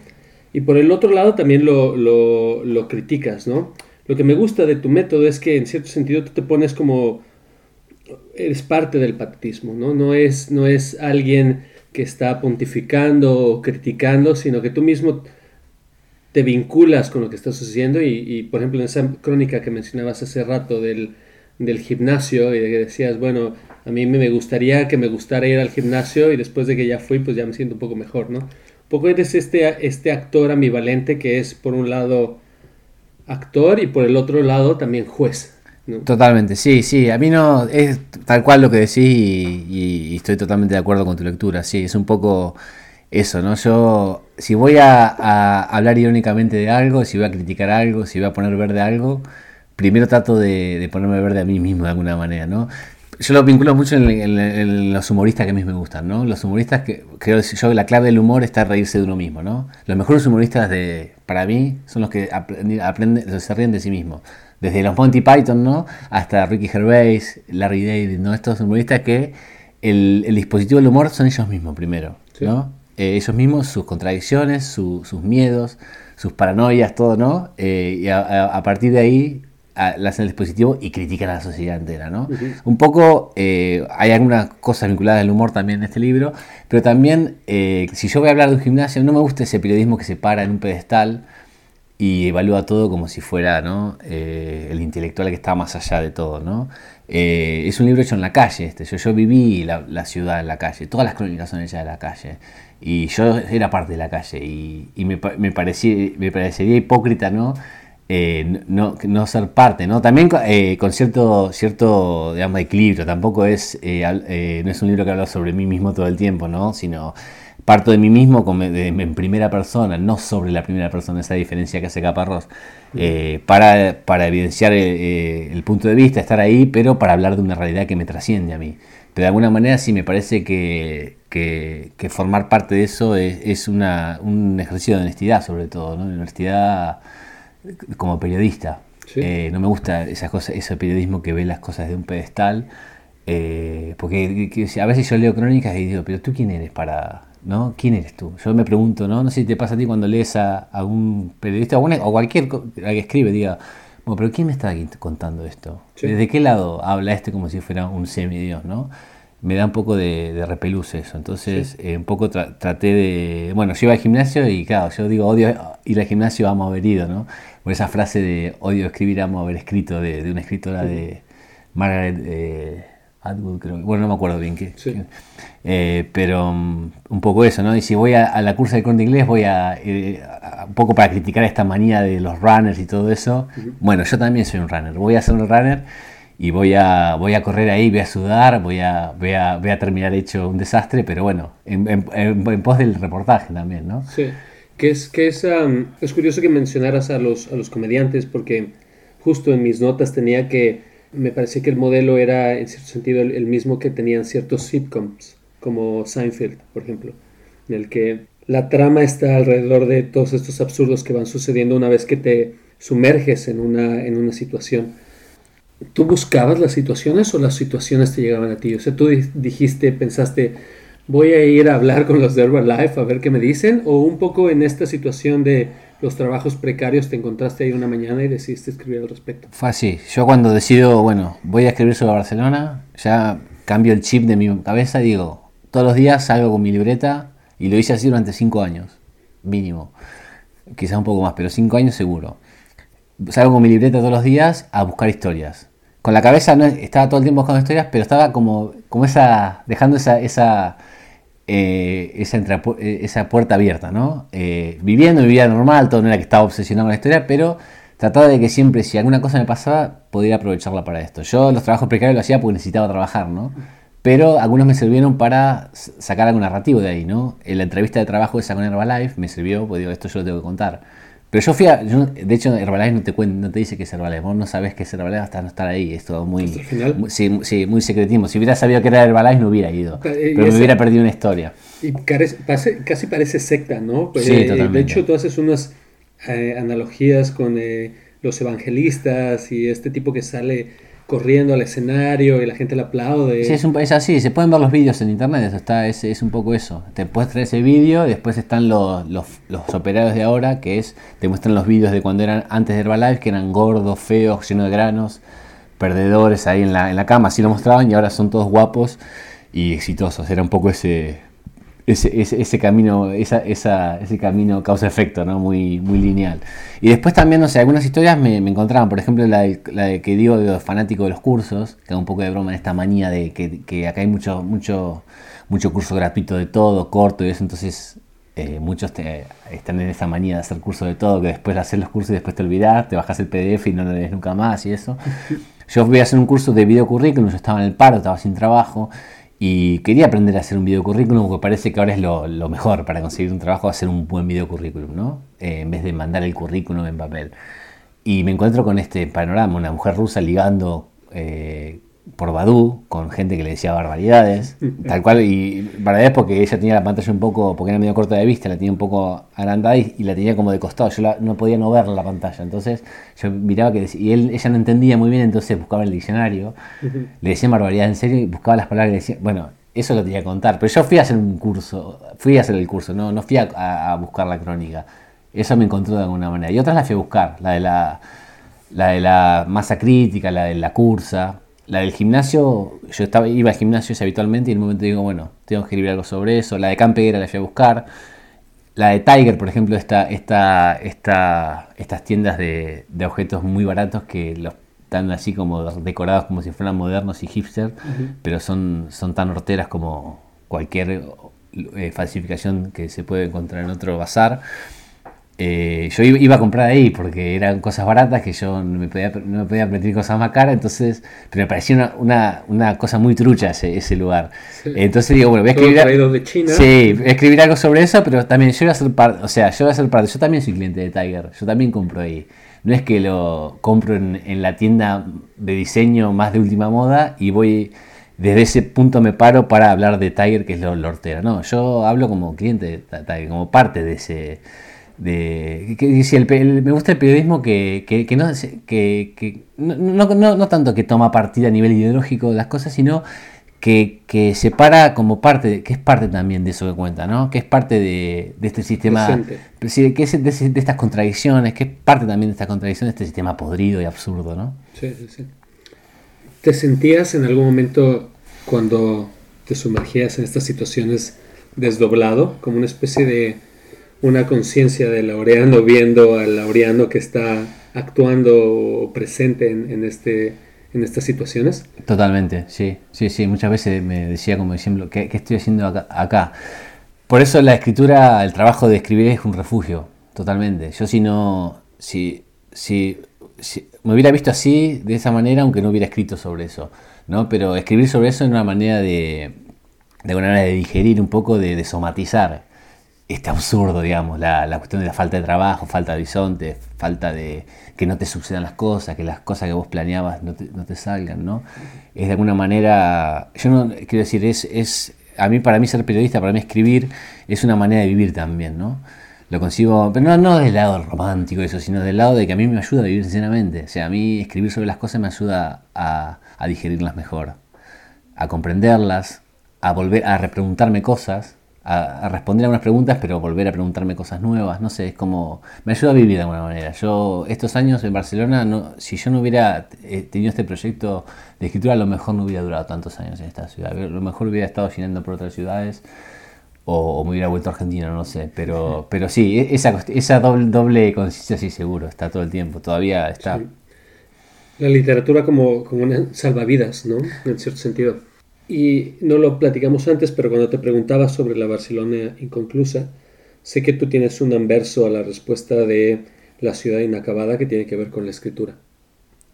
Y por el otro lado también lo, lo, lo criticas, ¿no? Lo que me gusta de tu método es que en cierto sentido tú te pones como eres parte del patetismo, ¿no? No es, no es alguien que está pontificando o criticando, sino que tú mismo te vinculas con lo que está sucediendo y, y, por ejemplo, en esa crónica que mencionabas hace rato del, del gimnasio y de que decías, bueno, a mí me gustaría que me gustara ir al gimnasio y después de que ya fui, pues ya me siento un poco mejor, ¿no? Un poco eres este, este actor ambivalente que es, por un lado, actor y por el otro lado también juez, ¿no? Totalmente, sí, sí. A mí no es tal cual lo que decís y, estoy totalmente de acuerdo con tu lectura. Sí, es un poco eso, ¿no? Yo, si voy a, a hablar irónicamente de algo, si voy a criticar algo, si voy a poner verde algo, primero trato de, de ponerme verde a mí mismo de alguna manera, ¿no? Yo lo vinculo mucho en, en- en los humoristas que a mí me gustan, ¿no? Los humoristas que creo yo la clave del humor está reírse de uno mismo, ¿no? Los mejores humoristas de para mí son los que aprenden, se ríen de sí mismos. Desde los Monty Python, ¿no? Hasta Ricky Gervais, Larry David, ¿no? Estos humoristas que el, el dispositivo del humor son ellos mismos primero, Sí. ¿no? Eh, ellos mismos, sus contradicciones, su- sus miedos, sus paranoias, todo, ¿no? Eh, y a, a- a partir de ahí a- lanzan el dispositivo y critican a la sociedad entera, ¿no? Un poco, eh, hay algunas cosas vinculadas al humor también en este libro, pero también, si yo voy a hablar de un gimnasio, no me gusta ese periodismo que se para en un pedestal y evalúa todo como si fuera. Eh, el intelectual que está más allá de todo. ¿no? Eh, es un libro hecho en la calle. Este. Yo, yo viví la, ciudad en la calle. Todas las crónicas son hechas en la calle. Y yo era parte de la calle. Y, y me, me, parecía, me parecería hipócrita ¿no? Eh, no, no ser parte. ¿no? También eh, con cierto, cierto digamos, equilibrio. Tampoco es, eh, no es un libro que habla sobre mí mismo todo el tiempo, ¿no? sino parto de mí mismo en primera persona, no sobre la primera persona, esa diferencia que hace Caparrós, eh, para, para evidenciar eh, el punto de vista, estar ahí, pero para hablar de una realidad que me trasciende a mí. Pero de alguna manera sí me parece que, que- que formar parte de eso es, es una- un ejercicio de honestidad sobre todo, ¿no? De honestidad como periodista. Sí. Eh, no me gusta esas cosas, ese periodismo que ve las cosas de un pedestal. eh, porque que- que a veces yo leo crónicas y digo, pero tú quién eres para, ¿no? ¿Quién eres tú? Yo me pregunto, ¿no? No sé si te pasa a ti cuando lees a, a un periodista o, o cualquier que escribe, diga, bueno, pero ¿quién me está aquí contando esto? Sí. ¿Desde qué lado habla este como si fuera un semidios, ¿no? Me da un poco de, de repelús eso. Entonces, eh, un poco tra- traté de. Bueno, yo iba al gimnasio y, claro, yo digo odio ir al gimnasio, amo haber ido, ¿no? Por esa frase de odio escribir, amo haber escrito, de, de una escritora de Margaret eh, Atwood, creo. Bueno, no me acuerdo bien qué. Sí. eh, pero mm, un poco eso, ¿no? Y si voy a, a la cursa de corte inglés, voy a, eh, a- un poco para criticar esta manía de los runners y todo eso. Bueno, yo también soy un runner. Voy a ser un runner y voy a, voy a correr ahí, voy a sudar, voy a, voy a, voy a terminar hecho un desastre, pero bueno, en, en- en- en pos del reportaje también, ¿no? Sí, que es, que es, es curioso que mencionaras a los, a los comediantes porque justo en mis notas tenía que, me parecía que el modelo era en cierto sentido el, mismo que tenían ciertos sitcoms, como Seinfeld, por ejemplo, en el que la trama está alrededor de todos estos absurdos que van sucediendo una vez que te sumerges en una, en una situación. ¿Tú buscabas las situaciones o las situaciones te llegaban a ti? O sea, tú di- dijiste, pensaste, voy a ir a hablar con los de Herbalife a ver qué me dicen, o un poco en esta situación de los trabajos precarios te encontraste ahí una mañana y decidiste escribir al respecto. Fue así. Yo cuando decido, bueno, voy a escribir sobre Barcelona, ya cambio el chip de mi cabeza y digo, todos los días salgo con mi libreta y lo hice así durante cinco años, mínimo. Quizás un poco más, pero cinco años seguro. Salgo con mi libreta todos los días a buscar historias. Con la cabeza no estaba todo el tiempo buscando historias, pero estaba como, como esa, dejando esa, esa, eh, esa, entrapu- eh, esa puerta abierta, ¿no? Eh, viviendo mi vida normal, todo no era que estaba obsesionado con la historia, pero trataba de que siempre, si alguna cosa me pasaba, podía aprovecharla para esto. Yo los trabajos precarios lo hacía porque necesitaba trabajar, ¿no? Pero algunos me sirvieron para sacar algo narrativo de ahí, ¿no? En la entrevista de trabajo esa con Herbalife me sirvió, porque digo, esto yo lo tengo que contar. Pero yo fui a, yo- de hecho Herbalife no te cuen- no te dice que es Herbalife, vos no sabés que es Herbalife hasta no estar ahí, es todo muy, sí, sí, muy secretismo. Si hubiera sabido que era Herbalife no hubiera ido, Pero, me hubiera perdido una historia. Y carece- pase- casi parece secta, ¿no? Sí, Eh, totalmente. De hecho, tú haces unas eh, analogías con eh, los evangelistas y este tipo que sale corriendo al escenario y la gente le aplaude. Sí, es, un- es así, se pueden ver los vídeos en internet, eso está, es, es un poco eso. Te puedes traer ese vídeo y después están los, los, los operarios de ahora, que es, te muestran los vídeos de cuando eran antes de Herbalife, que eran gordos, feos, llenos de granos, perdedores ahí en la, en la cama, así lo mostraban y ahora son todos guapos y exitosos. Era un poco ese, ese, ese, ese camino, esa, esa, ese camino causa-efecto, ¿no? Muy, muy lineal. Y después también, no sé, algunas historias me, me encontraban, por ejemplo, la, de- la de que digo de los fanáticos de los cursos, que hago un poco de broma en esta manía de que, que acá hay mucho, mucho, mucho curso gratuito de todo, corto y eso, entonces eh, muchos te- están en esa manía de hacer curso de todo, que después hacer los cursos y después te olvidas, te bajas el PDF y no lo lees nunca más y eso. Yo voy a hacer un curso de video currículum, yo estaba en el paro, estaba sin trabajo y quería aprender a hacer un video currículum porque parece que ahora es lo, mejor para conseguir un trabajo, hacer un buen video currículum, ¿no? Eh, en vez de mandar el currículum en papel. Y me encuentro con este panorama, una mujer rusa ligando eh, por Badu con gente que le decía barbaridades, tal cual, y barbaridades porque ella tenía la pantalla un poco, porque era medio corta de vista, la tenía un poco agrandada y, y la tenía como de costado, yo la- no podía no ver la pantalla, entonces yo miraba que decía, y él, ella no entendía muy bien, entonces buscaba el diccionario, le decía barbaridades en serio y buscaba las palabras le decía, bueno, eso lo tenía que contar, pero yo fui a hacer un curso, fui a hacer el curso, no, no fui a, a- a buscar la crónica, eso me encontró de alguna manera, y otras las fui a buscar, la de la la de la masa crítica, la de la cursa, la del gimnasio, yo estaba, iba al gimnasio habitualmente y en un momento digo, bueno, tengo que escribir algo sobre eso. La de Campeguera la fui a buscar. La de Tiger, por ejemplo, esta, esta, esta, estas tiendas de, objetos muy baratos que los están así como decorados como si fueran modernos y hipster, pero son, son tan horteras como cualquier eh, falsificación que se puede encontrar en otro bazar. Eh, yo iba a comprar ahí porque eran cosas baratas que yo no me podía, no me podía permitir cosas más caras, entonces, pero me parecía una, una, cosa muy trucha ese, ese lugar. Entonces digo, bueno, voy a escribir, de China. Sí, voy a escribir algo sobre eso, pero también yo voy a ser parte, o sea, yo voy a ser parte, yo también soy cliente de Tiger, yo también compro ahí. No es que lo compro en, en la tienda de diseño más de última moda y voy desde ese punto me paro para hablar de Tiger, que es lo, lo No, yo hablo como cliente de Tiger, como parte de ese de que, me gusta el periodismo que, que, no, que, no, no, no, tanto que toma partida a nivel ideológico de las cosas, sino que, que se para como parte, que es parte también de eso que cuenta, ¿no? que es parte de, de este sistema, que es de, estas contradicciones, que es parte también de esta contradicción de este sistema podrido y absurdo. ¿no? Sí, sí, sí. ¿Te sentías en algún momento cuando te sumergías en estas situaciones desdoblado, como una especie de una conciencia de Laureano viendo al Laureano que está actuando presente en, este, en estas situaciones? Totalmente, sí, sí, sí. Muchas veces me decía como diciendo, ¿qué, estoy haciendo acá, Por eso la escritura, el trabajo de escribir es un refugio, totalmente. Yo si no, si, si, me hubiera visto así, de esa manera, aunque no hubiera escrito sobre eso, ¿no? Pero escribir sobre eso es una manera de, de alguna manera de digerir un poco, de, de somatizar este absurdo, digamos, la, la, cuestión de la falta de trabajo, falta de horizonte, falta de que no te sucedan las cosas, que las cosas que vos planeabas no te, no te salgan, ¿no? Es de alguna manera, yo no quiero decir, es, es, a mí, para mí ser periodista, para mí escribir, es una manera de vivir también, ¿no? Lo consigo, pero no, no del lado romántico eso, sino del lado de que a mí me ayuda a vivir sinceramente. O sea, a mí escribir sobre las cosas me ayuda a, a digerirlas mejor, a comprenderlas, a volver a repreguntarme cosas a, responder a unas preguntas, pero volver a preguntarme cosas nuevas. No sé, es como. Me ayuda a vivir de alguna manera. Yo, estos años en Barcelona, no, si yo no hubiera eh, tenido este proyecto de escritura, a lo mejor no hubiera durado tantos años en esta ciudad. A lo mejor hubiera estado llenando por otras ciudades o, me hubiera vuelto a Argentina, no sé. Pero, pero sí, e, esa, esa doble, doble conciencia, sí, seguro, está todo el tiempo. Todavía está. La literatura como, como una salvavidas, ¿no? En cierto sentido. Y no lo platicamos antes, pero cuando te preguntaba sobre la Barcelona inconclusa, sé que tú tienes un anverso a la respuesta de la ciudad inacabada que tiene que ver con la escritura.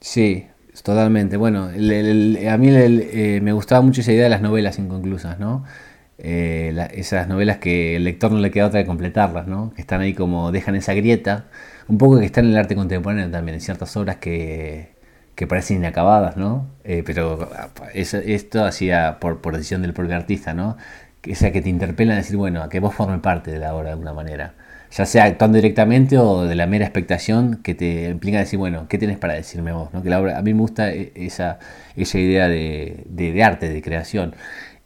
Sí, totalmente. Bueno, a mí eh, me gustaba mucho esa idea de las novelas inconclusas, ¿no? Eh, esas novelas que el lector no le queda otra de completarlas, ¿no? Que están ahí como dejan esa grieta, un poco que están en el arte contemporáneo también, en ciertas obras que, que parecen inacabadas, ¿no? Eh, pero esto hacía por, decisión del propio artista, ¿no? Que sea que te interpelan a decir, bueno, a que vos formes parte de la obra de alguna manera. Ya sea actuando directamente o de la mera expectación que te implica decir, bueno, ¿qué tienes para decirme vos? Que la obra, a mí me gusta e, esa, esa idea de, de, arte, de creación.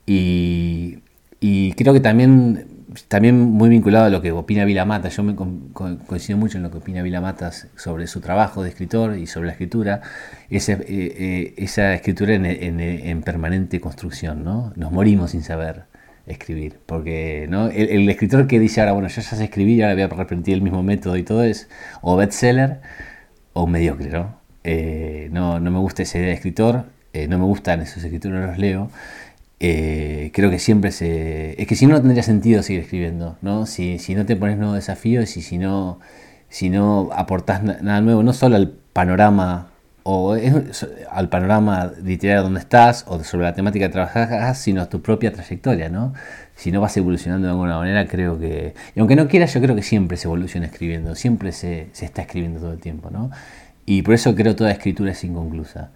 Y creo que también también muy vinculado a lo que opina Vilamata, yo me coincido mucho en lo que opina Vilamata sobre su trabajo de escritor y sobre la escritura, esa, eh, eh, esa escritura en, permanente construcción, ¿no? Nos morimos sin saber escribir, porque ¿no? el, escritor que dice ahora, bueno, yo ya sé escribir, ahora voy a repetir el mismo método y todo es o bestseller o mediocre, ¿no? Eh, no, no me gusta esa idea de escritor, no me gustan esos escritores, no los leo, eh, creo que siempre se... Es que si no, no tendría sentido seguir escribiendo, ¿no? Si, si no te pones nuevos desafíos y si no, si no aportás nada nuevo, no solo al panorama o al panorama literario donde estás o sobre la temática que trabajas, sino a tu propia trayectoria, ¿no? Si no vas evolucionando de alguna manera, creo que... Y aunque no quieras, yo creo que siempre se evoluciona escribiendo, siempre se, se está escribiendo todo el tiempo, ¿no? Y por eso creo toda escritura es inconclusa.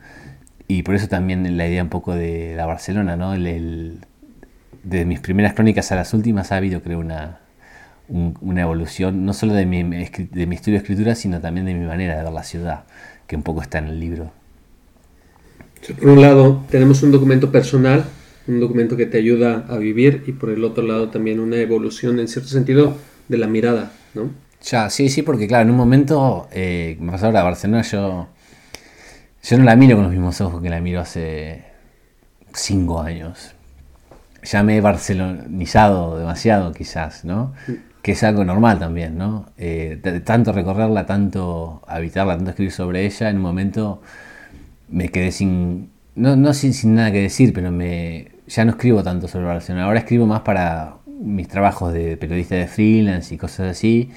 Y por eso también la idea un poco de la Barcelona, ¿no? El, de mis primeras crónicas a las últimas ha habido, creo, una, una evolución, no solo de mi, de mi estudio de escritura, sino también de mi manera de ver la ciudad, que un poco está en el libro. Por un lado, tenemos un documento personal, un documento que te ayuda a vivir, y por el otro lado también una evolución, en cierto sentido, de la mirada, ¿no? Ya, sí, sí, porque claro, en un momento, eh, me pasó ahora a Barcelona, yo Yo no la miro con los mismos ojos que la miro hace cinco años. Ya me he barcelonizado demasiado, quizás, ¿no? Que es algo normal también, ¿no? Eh, tanto recorrerla, tanto habitarla, tanto escribir sobre ella, en un momento me quedé sin. No, no sin, sin nada que decir, pero me ya no escribo tanto sobre Barcelona. Ahora escribo más para mis trabajos de periodista de freelance y cosas así,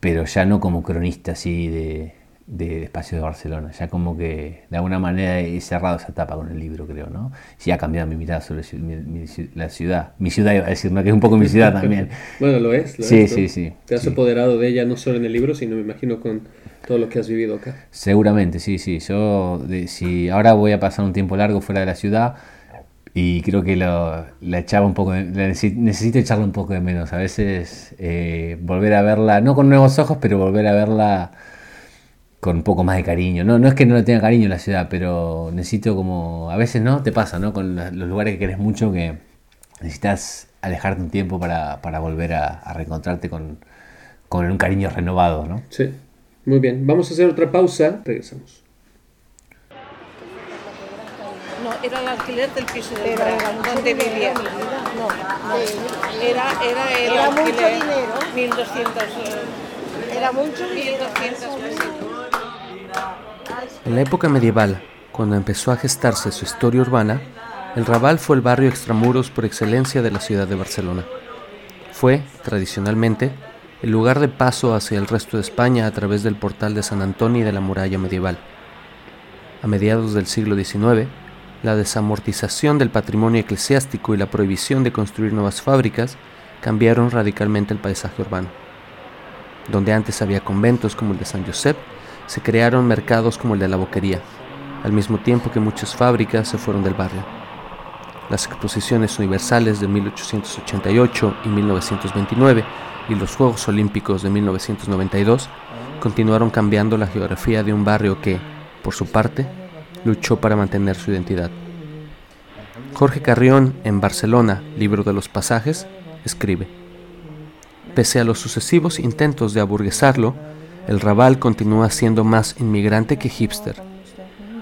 pero ya no como cronista así de, de Espacio de Barcelona. Ya como que de alguna manera he cerrado esa etapa con el libro, creo, ¿no? Sí ha cambiado mi mirada sobre la ciudad. Mi ciudad iba a decir, ¿no? Que es un poco mi ciudad también. bueno, lo es. sí, sí, sí. Te has apoderado de ella no solo en el libro, sino me imagino con todo lo que has vivido acá. Seguramente, sí, sí. Yo, si ahora voy a pasar un tiempo largo fuera de la ciudad y creo que lo, la echaba un poco, necesito echarla un poco de menos. A veces eh, volver a verla, no con nuevos ojos, pero volver a verla con un poco más de cariño. No, no es que no le tenga cariño en la ciudad, pero necesito como, a veces no, te pasa, ¿no? Con los lugares que querés mucho que necesitas alejarte un tiempo para, volver a, reencontrarte con, con, un cariño renovado, ¿no? Sí, muy bien. Vamos a hacer otra pausa, regresamos. No, era el alquiler del piso de era, donde vivía. No, no, era, era el era alquiler, mucho dinero. 1.200 eh, Era mucho dinero. 1.200 en la época medieval, cuando empezó a gestarse su historia urbana, el Raval fue el barrio extramuros por excelencia de la ciudad de Barcelona. Fue, tradicionalmente, el lugar de paso hacia el resto de España a través del portal de San Antonio y de la muralla medieval. A mediados del siglo XIX, la desamortización del patrimonio eclesiástico y la prohibición de construir nuevas fábricas cambiaron radicalmente el paisaje urbano. Donde antes había conventos como el de San Josep, se crearon mercados como el de la boquería, al mismo tiempo que muchas fábricas se fueron del barrio. Las exposiciones universales de 1888 y 1929 y los Juegos Olímpicos de 1992 continuaron cambiando la geografía de un barrio que, por su parte, luchó para mantener su identidad. Jorge Carrión, en Barcelona, libro de los pasajes, escribe, Pese a los sucesivos intentos de aburguesarlo, el Raval continúa siendo más inmigrante que hipster,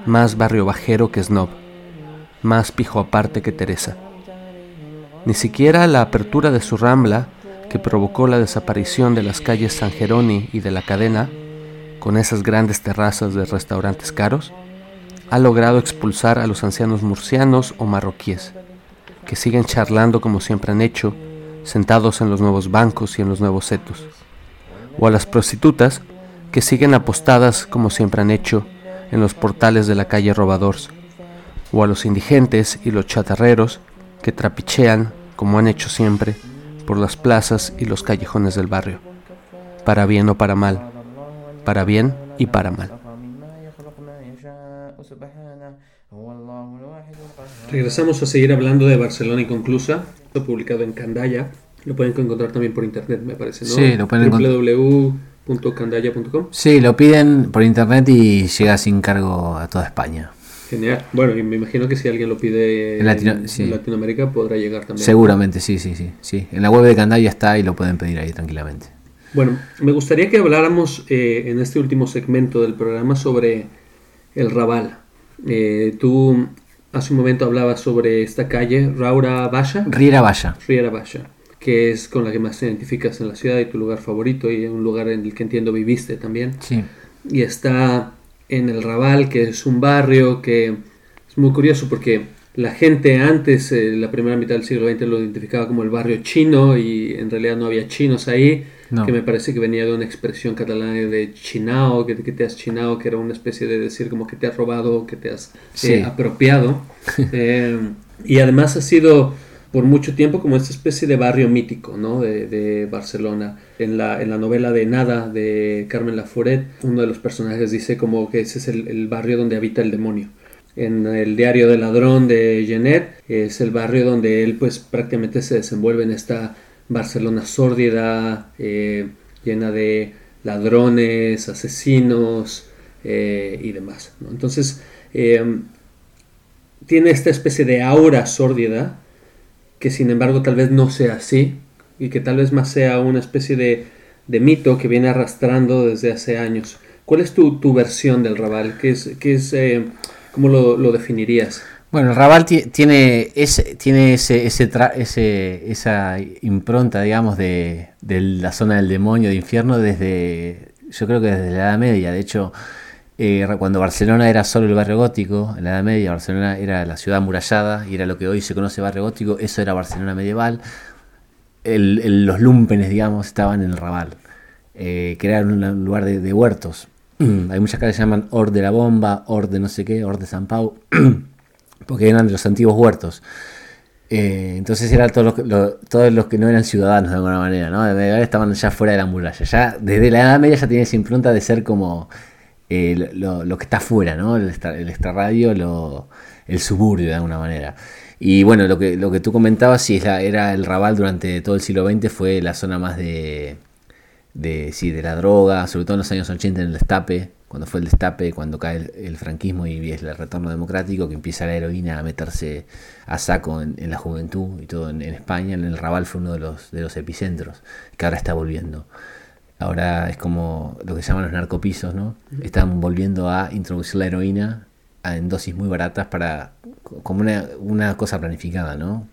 más barrio bajero que snob, más pijo aparte que Teresa. Ni siquiera la apertura de su rambla, que provocó la desaparición de las calles San Geroni y de la cadena, con esas grandes terrazas de restaurantes caros, ha logrado expulsar a los ancianos murcianos o marroquíes, que siguen charlando como siempre han hecho, sentados en los nuevos bancos y en los nuevos setos, o a las prostitutas que siguen apostadas como siempre han hecho en los portales de la calle Robadors, o a los indigentes y los chatarreros que trapichean, como han hecho siempre, por las plazas y los callejones del barrio, para bien o para mal, para bien y para mal. Regresamos a seguir hablando de Barcelona Inconclusa, publicado en Candaya. Lo pueden encontrar también por internet, me parece, ¿no? Sí, lo pueden encontrar. .candaya.com. Sí, lo piden por internet y llega sin cargo a toda España. Genial. Bueno, y me imagino que si alguien lo pide en, Latinoamérica podrá llegar también. Seguramente, sí, sí, sí, sí. En la web de Candaya está y lo pueden pedir ahí tranquilamente. Bueno, me gustaría que habláramos eh, en este último segmento del programa sobre el Raval. Eh, tú hace un momento hablabas sobre esta calle, Raura Basha. Riera Basha. Riera Basha que es con la que más te identificas en la ciudad y tu lugar favorito y un lugar en el que entiendo viviste también. Sí. Y está en el Raval, que es un barrio que es muy curioso porque la gente antes, eh, la primera mitad del siglo XX, lo identificaba como el barrio chino y en realidad no había chinos ahí, que me parece que venía de una expresión catalana de chinao, que, que, te has chinao, que era una especie de decir como que te has robado, que te has eh, apropiado. Eh, y además ha sido por mucho tiempo como esta especie de barrio mítico ¿no? de, Barcelona. En la, en la, novela de Nada de Carmen Laforet, uno de los personajes dice como que ese es el, barrio donde habita el demonio. En el diario del ladrón de Genet es el barrio donde él pues prácticamente se desenvuelve en esta Barcelona sórdida, eh, llena de ladrones, asesinos eh, y demás. Entonces eh, tiene esta especie de aura sórdida que sin embargo tal vez no sea así y que tal vez más sea una especie de, mito que viene arrastrando desde hace años. ¿Cuál es tu, tu versión del Raval? ¿Qué es, qué es, eh, ¿Cómo lo, lo, definirías? Bueno, el Raval tiene, ese, tiene ese, ese, ese, esa impronta, digamos, de, de, la zona del demonio, de infierno, desde, yo creo que desde la Edad Media. De hecho, eh, cuando Barcelona era solo el barrio gótico, en la Edad Media, Barcelona era la ciudad amurallada y era lo que hoy se conoce barrio gótico, eso era Barcelona medieval. Los lumpenes, digamos, estaban en el Raval, eh, que era un lugar de, de huertos. Hay muchas calles que llaman Or de la Bomba, Or de no sé qué, Or de San Pau, porque eran de los antiguos huertos. Eh, entonces eran todos los, que no eran ciudadanos de alguna manera, ¿no? estaban ya fuera de la muralla. Ya desde la Edad Media ya tenía esa impronta de ser como eh, lo, que está fuera, ¿no? El, el extrarradio, el suburbio de alguna manera. Y bueno, lo que, tú comentabas, sí, era, el Raval durante todo el siglo XX, fue la zona más de, de, sí, de la droga, sobre todo en los años 80 en el destape, cuando fue el destape, cuando cae el, franquismo y es el retorno democrático, que empieza la heroína a meterse a saco en, la juventud y todo en, en, España, en el Raval fue uno de los, de los epicentros, que ahora está volviendo. Ahora es como lo que se llaman los narcopisos, ¿no? Están volviendo a introducir la heroína en dosis muy baratas para como una, una cosa planificada, ¿no?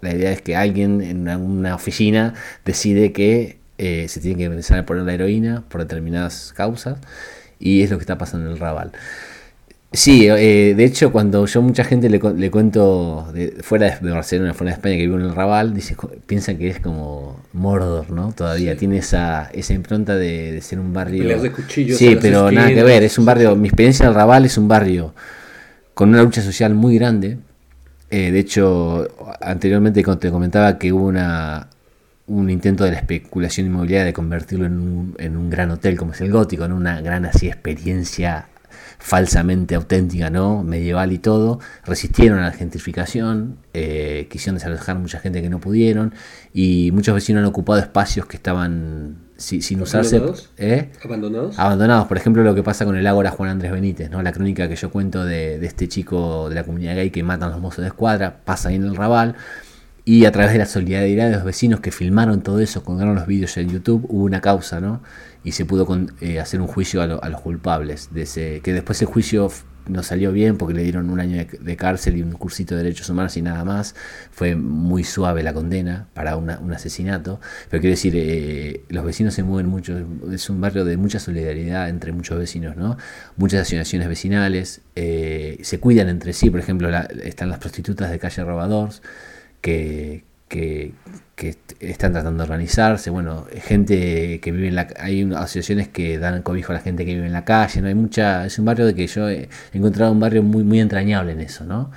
La idea es que alguien en una oficina decide que eh, se tiene que empezar a poner la heroína por determinadas causas y es lo que está pasando en el Raval. Sí, eh, de hecho, cuando yo mucha gente le, le cuento de, fuera de Barcelona, fuera de España, que vive en el Raval, dice, piensan que es como Mordor, ¿no? Todavía sí. tiene esa, esa impronta de, de ser un barrio. De cuchillos sí, pero nada que ver, es un barrio. Mi experiencia en el Raval es un barrio con una lucha social muy grande. Eh, de hecho, anteriormente te comentaba que hubo una, un intento de la especulación inmobiliaria de convertirlo en un, en un gran hotel como es el gótico, en una gran así experiencia falsamente auténtica, ¿no? Medieval y todo, resistieron a la gentrificación, eh, quisieron desalojar mucha gente que no pudieron y muchos vecinos han ocupado espacios que estaban si, sin usarse. ¿Abandonados? ¿eh? ¿Abandonados? Abandonados, por ejemplo, lo que pasa con el Ágora Juan Andrés Benítez, ¿no? La crónica que yo cuento de, de este chico de la comunidad gay que matan a los mozos de escuadra, pasa ahí en el Raval. Y a través de la solidaridad de los vecinos que filmaron todo eso, colgaron los vídeos en YouTube, hubo una causa, ¿no? Y se pudo con, eh, hacer un juicio a, lo, a, los culpables. Que después el juicio no salió bien porque le dieron un año de, cárcel y un cursito de derechos humanos y nada más. Fue muy suave la condena para un asesinato. Pero quiero decir, eh, los vecinos se mueven mucho. Es un barrio de mucha solidaridad entre muchos vecinos, ¿no? Muchas asociaciones vecinales. Eh, se cuidan entre sí. Por ejemplo, están las prostitutas de calle Robadores que, que, que, están tratando de organizarse, bueno, gente que vive en la hay asociaciones que dan cobijo a la gente que vive en la calle, no hay mucha, es un barrio de que yo he encontrado un barrio muy, muy entrañable en eso, ¿no?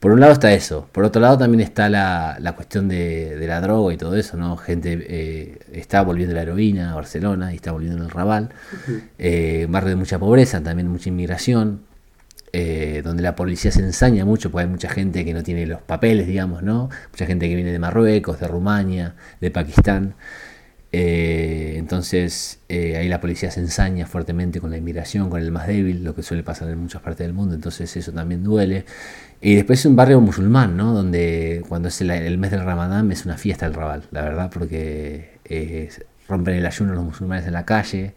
Por un lado está eso, por otro lado también está la, la cuestión de, de, la droga y todo eso, ¿no? Gente eh, está volviendo la heroína a Barcelona y está volviendo el Raval, uh -huh. eh, barrio de mucha pobreza, también mucha inmigración, eh, donde la policía se ensaña mucho, porque hay mucha gente que no tiene los papeles, digamos, ¿no? Mucha gente que viene de Marruecos, de Rumania, de Pakistán. Eh, entonces eh, ahí la policía se ensaña fuertemente con la inmigración, con el más débil, lo que suele pasar en muchas partes del mundo, entonces eso también duele. Y después es un barrio musulmán, ¿no? Donde cuando es el, el mes del Ramadán es una fiesta el Raval, la verdad, porque rompen el ayuno los musulmanes en la calle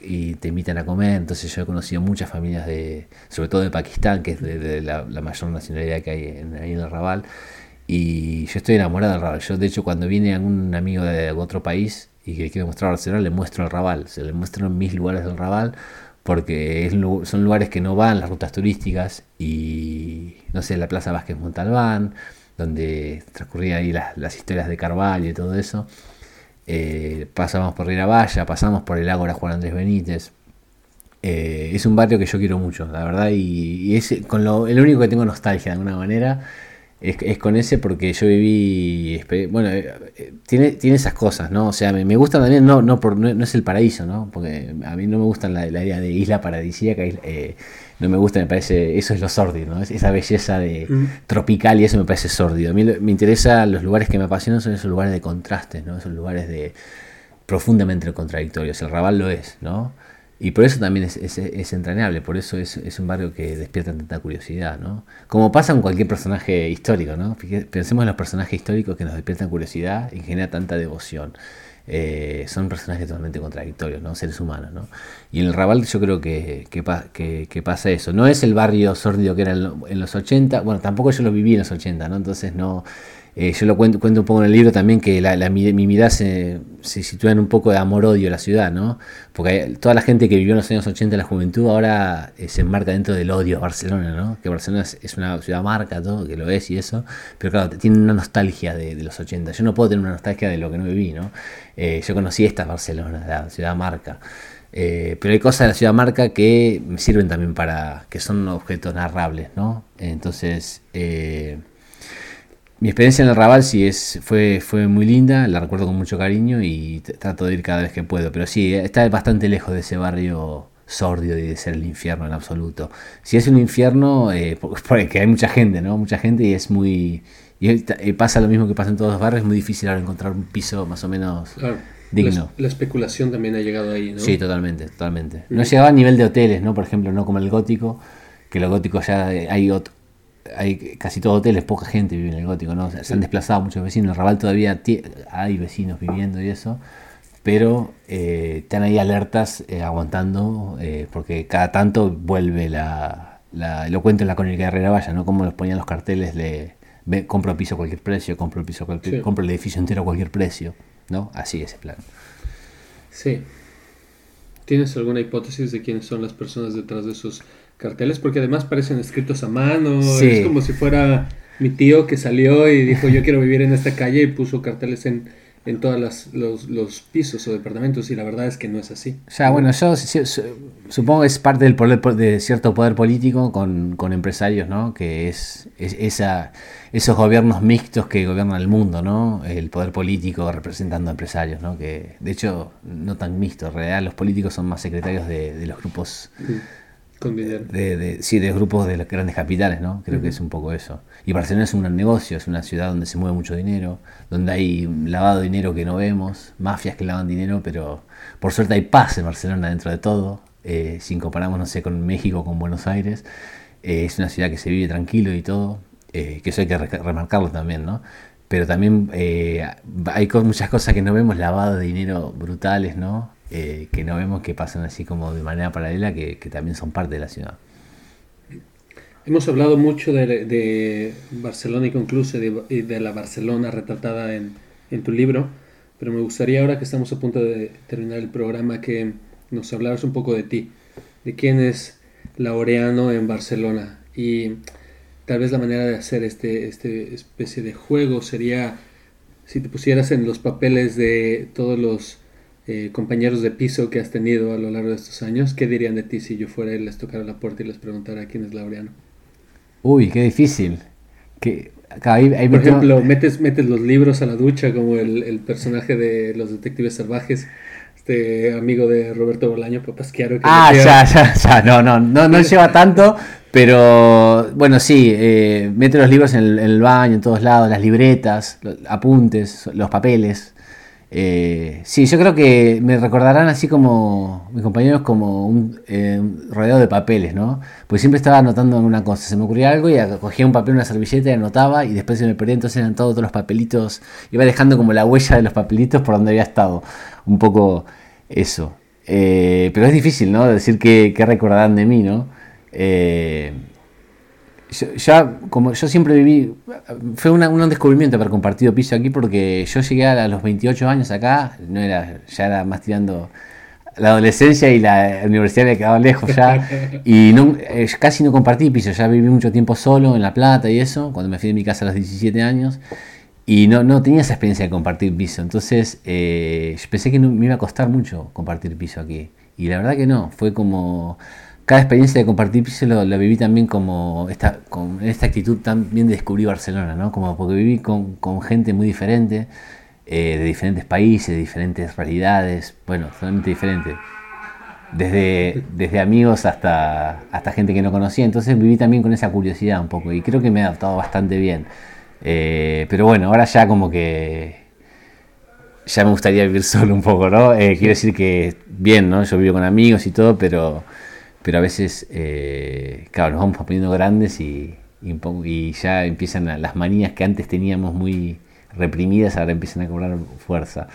y te invitan a comer. Entonces yo he conocido muchas familias de, sobre todo de Pakistán, que es de, de la, la, mayor nacionalidad que hay en, ahí en el Raval. Y yo estoy enamorado del Raval. Yo de hecho cuando viene algún amigo de otro país y que quiere mostrar Barcelona, le muestro el Raval. Se le muestro mis lugares del Raval porque es, son lugares que no van las rutas turísticas y no sé, la Plaza Vázquez Montalbán, donde transcurrían ahí las, las historias de Carvalho y todo eso. Eh, pasamos por Valla, pasamos por el Ágora Juan Andrés Benítez. Eh, es un barrio que yo quiero mucho, la verdad, y, y es con lo, el único que tengo nostalgia de alguna manera es, es con ese porque yo viví, bueno, eh, tiene, tiene esas cosas, ¿no? O sea, me, me gusta también, no, no, por, no, no, es el paraíso, ¿no? Porque a mí no me gusta la, la idea de isla paradisíaca, no me gusta, me parece, eso es lo sórdido, ¿no? Esa belleza de mm. tropical y eso me parece sórdido. A mí me interesa, los lugares que me apasionan son esos lugares de contrastes, ¿no? Esos lugares de profundamente contradictorios. El Raval lo es, ¿no? Y por eso también es, es, es entrañable, por eso es, es, un barrio que despierta tanta curiosidad, ¿no? Como pasa con cualquier personaje histórico, ¿no? Pensemos en los personajes históricos que nos despiertan curiosidad y genera tanta devoción. Eh, son personajes totalmente contradictorios, ¿no? Seres humanos, ¿no? Y en el Raval yo creo que, que, pasa eso. No es el barrio sórdido que era en los 80, bueno, tampoco yo lo viví en los 80, ¿no? Entonces no eh, yo lo cuento, cuento un poco en el libro también que la, mi, mirada se, se, sitúa en un poco de amor-odio a la ciudad, ¿no? Porque toda la gente que vivió en los años 80 en la juventud ahora eh, se enmarca dentro del odio a Barcelona, ¿no? Que Barcelona es, una ciudad marca, todo, que lo es y eso, pero claro, tiene una nostalgia de, los 80. Yo no puedo tener una nostalgia de lo que no viví, ¿no? Eh, yo conocí esta Barcelona, la ciudad marca. pero hay cosas de la ciudad marca que me sirven también para, que son objetos narrables, ¿no? Entonces, mi experiencia en el Raval sí es, fue, fue muy linda, la recuerdo con mucho cariño y trato de ir cada vez que puedo. Pero sí, está bastante lejos de ese barrio sordio y de ser el infierno en absoluto. Si es un infierno, eh, porque hay mucha gente, ¿no? Mucha gente y es muy... Y pasa lo mismo que pasa en todos los barrios, es muy difícil ahora encontrar un piso más o menos digno. La, especulación también ha llegado ahí, ¿no? Sí, totalmente, totalmente. No llegaba a nivel de hoteles, ¿no? Por ejemplo, no como el gótico, que lo gótico ya hay otro hay casi todo hoteles, poca gente vive en el gótico, ¿no? Se han desplazado muchos vecinos, en el Raval todavía hay vecinos viviendo y eso, pero eh, están ahí alertas eh, aguantando, eh, porque cada tanto vuelve la, lo cuento en la crónica de Herrera Valla, ¿no? Como los ponían los carteles de compro piso a cualquier precio, compro el piso cualquier, compro el edificio entero a cualquier precio, ¿no? Así es el plan. Sí. ¿Tienes alguna hipótesis de quiénes son las personas detrás de esos carteles porque además parecen escritos a mano. Es como si fuera mi tío que salió y dijo yo quiero vivir en esta calle y puso carteles en, en todos los, los, pisos o departamentos y la verdad es que no es así. O sea, bueno, yo supongo que es parte del poder, de cierto poder político con, con empresarios, ¿no? Que es, es, esa, esos gobiernos mixtos que gobiernan el mundo, ¿no? El poder político representando a empresarios, ¿no? Que de hecho no tan mixto, en realidad los políticos son más secretarios de, de los grupos... De, sí, de grupos de las grandes capitales, ¿no? Creo que es un poco eso. Y Barcelona es un gran negocio, es una ciudad donde se mueve mucho dinero, donde hay lavado de dinero que no vemos, mafias que lavan dinero, pero por suerte hay paz en Barcelona dentro de todo. Eh, si comparamos, no sé, con México, con Buenos Aires, eh, es una ciudad que se vive tranquilo y todo, eh, que eso hay que remarcarlo también, ¿no? Pero también hay muchas cosas que no vemos, lavado de dinero brutales, ¿no? Eh, que no vemos que pasan así como de manera paralela, que, también son parte de la ciudad. Hemos hablado mucho de, Barcelona y concluso de, de la Barcelona retratada en, tu libro, pero me gustaría ahora que estamos a punto de terminar el programa que nos hablaras un poco de ti, de quién es Laureano en Barcelona y tal vez la manera de hacer este, este especie de juego sería si te pusieras en los papeles de todos los eh, compañeros de piso que has tenido a lo largo de estos años, ¿qué dirían de ti si yo fuera y les tocara la puerta y les preguntara quién es Laureano? Uy, qué difícil. Que, Por ejemplo, metes, metes los libros a la ducha como el, personaje de los detectives salvajes este amigo de Roberto Bolaño, Papasquiaro. ah, ya, ya, ya, no, no, no, no lleva tanto, pero bueno, sí, eh, mete los libros en el, en el, baño, en todos lados, las libretas, los apuntes, los papeles. Eh, sí, yo creo que me recordarán así como mis compañeros como un eh, rodeado de papeles, ¿no? Porque siempre estaba anotando alguna cosa, se me ocurría algo y cogía un papel, una servilleta y anotaba y después se me perdía, entonces eran todos, los papelitos, iba dejando como la huella de los papelitos por donde había estado, un poco eso. Eh, pero es difícil, ¿no? Decir qué, recordarán de mí, ¿no? Eh, ya, como yo siempre viví, fue un descubrimiento haber compartido piso aquí porque yo llegué a los 28 años acá, no era, ya era más tirando la adolescencia y la universidad me quedaba lejos ya. Y no, eh, casi no compartí piso, ya viví mucho tiempo solo en La Plata y eso, cuando me fui de mi casa a los 17 años y no, no tenía esa experiencia de compartir piso, entonces eh, pensé que me iba a costar mucho compartir piso aquí y la verdad que no, fue como cada experiencia de compartir piso lo, la viví también como esta, con esta actitud también de descubrir Barcelona, ¿no? Como porque viví con, gente muy diferente, eh, de diferentes países, de diferentes realidades, bueno, totalmente diferente. Desde, desde amigos hasta, hasta gente que no conocía, entonces viví también con esa curiosidad un poco y creo que me he adaptado bastante bien. Eh, pero bueno, ahora ya como que ya me gustaría vivir solo un poco, ¿no? Eh, quiero decir que bien, ¿no? Yo vivo con amigos y todo, pero pero a veces, eh, claro, nos vamos poniendo grandes y, y, ya empiezan las manías que antes teníamos muy reprimidas, ahora empiezan a cobrar fuerza.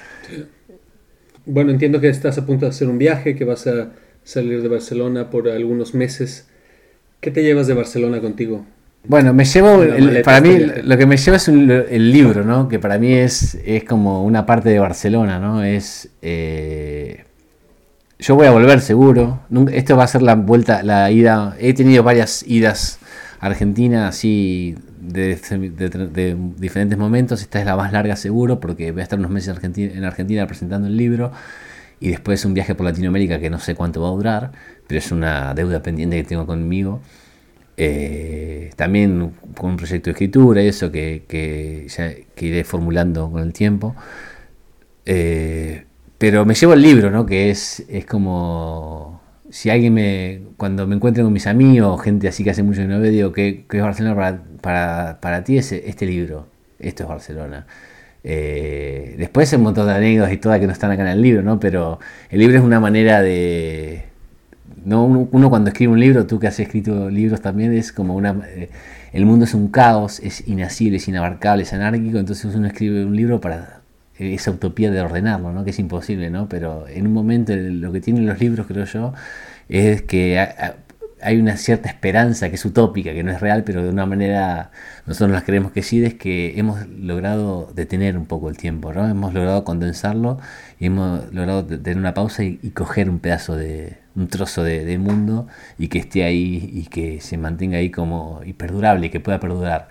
bueno, entiendo que estás a punto de hacer un viaje, que vas a salir de Barcelona por algunos meses. ¿Qué te llevas de Barcelona contigo? Bueno, me llevo, para mí lo que me lleva es el libro, ¿no? Que para mí es, es como una parte de Barcelona, ¿no? Es, eh, yo voy a volver seguro. Esto va a ser la vuelta, la ida. He tenido varias idas a Argentina así de, diferentes momentos. Esta es la más larga seguro porque voy a estar unos meses en Argentina, en Argentina presentando el libro y después un viaje por Latinoamérica que no sé cuánto va a durar, pero es una deuda pendiente que tengo conmigo. Eh, también con un proyecto de escritura y eso que, que, ya, iré formulando con el tiempo. Eh, pero me llevo el libro, ¿no? Que es, es como si alguien me, cuando me encuentre con mis amigos, gente así que hace mucho que no veo, digo, ¿qué, es Barcelona para, para, para ti? Es este libro, esto es Barcelona. Eh, después hay un montón de anécdotas y todas que no están acá en el libro, ¿no? Pero el libro es una manera de, no uno, cuando escribe un libro, tú que has escrito libros también, es como una... Eh, el mundo es un caos, es inasible, es inabarcable, es anárquico, entonces uno escribe un libro para esa utopía de ordenarlo, ¿no? que es imposible, ¿no? pero en un momento lo que tienen los libros, creo yo, es que hay una cierta esperanza que es utópica, que no es real, pero de una manera nosotros las creemos que sí, es que hemos logrado detener un poco el tiempo, ¿no? hemos logrado condensarlo y hemos logrado tener una pausa y, coger un pedazo de un trozo de, mundo y que esté ahí y que se mantenga ahí como y perdurable, que pueda perdurar.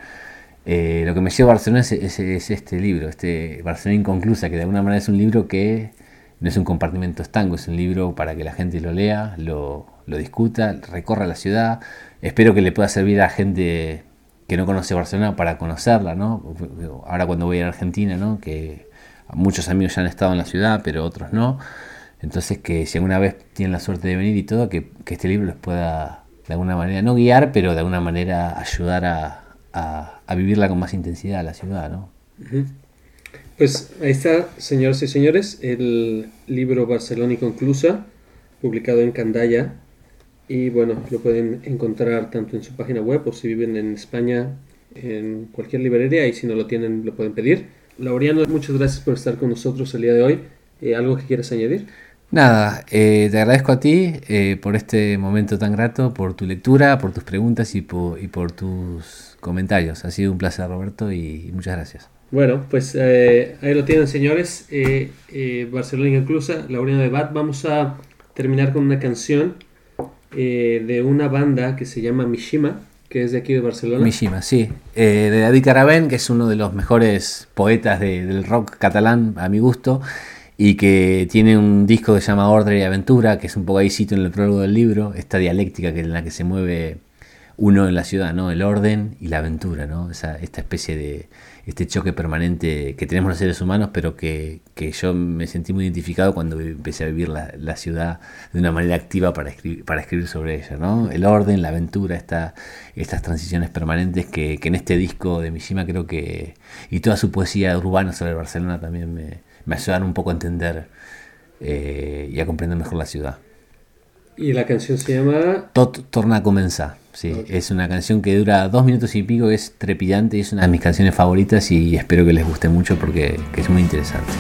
Eh, lo que me lleva a Barcelona es, es, este libro, este Barcelona Inconclusa, que de alguna manera es un libro que no es un compartimento estanco, es un libro para que la gente lo lea, lo, lo discuta, recorra la ciudad. Espero que le pueda servir a gente que no conoce Barcelona para conocerla, ¿no? Ahora cuando voy a Argentina, ¿no? Que muchos amigos ya han estado en la ciudad, pero otros no. Entonces que si alguna vez tienen la suerte de venir y todo, que, este libro les pueda de alguna manera, no guiar, pero de alguna manera ayudar a, vivirla con más intensidad la ciudad, ¿no? Pues ahí está, señoras y señores, el libro Barcelona Inconclusa, publicado en Candaya. Y bueno, lo pueden encontrar tanto en su página web o si viven en España en cualquier librería y si no lo tienen lo pueden pedir. Laureano, muchas gracias por estar con nosotros el día de hoy. Eh, ¿Algo que quieras añadir? Nada, eh, te agradezco a ti eh, por este momento tan grato, por tu lectura, por tus preguntas y por, y por tus comentarios. Ha sido un placer, Roberto, y muchas gracias. Bueno, pues ahí lo tienen, señores. Barcelona Inclusa, Laureano de Bat. Vamos a terminar con una canción de una banda que se llama Mishima que es de aquí de Barcelona. Mishima, sí. de David Carabén, que es uno de los mejores poetas del rock catalán, a mi gusto y que tiene un disco que se llama Order y Aventura, que es un poco ahí sitio en el prólogo del libro, esta dialéctica que en la que se mueve uno en la ciudad, ¿no? El orden y la aventura, ¿no? Esa, esta especie de, este choque permanente que tenemos los seres humanos, pero que, yo me sentí muy identificado cuando empecé a vivir la, ciudad de una manera activa para escribir, para escribir sobre ella, ¿no? El orden, la aventura, esta, estas transiciones permanentes que, que en este disco de Mishima creo que, y toda su poesía urbana sobre Barcelona también me, me ayudaron un poco a entender eh, y a comprender mejor la ciudad. Y la canción se llama... Tot torna a comenzar. Sí, es una canción que dura dos minutos y pico, es trepidante y es una de mis canciones favoritas y espero que les guste mucho porque es muy interesante.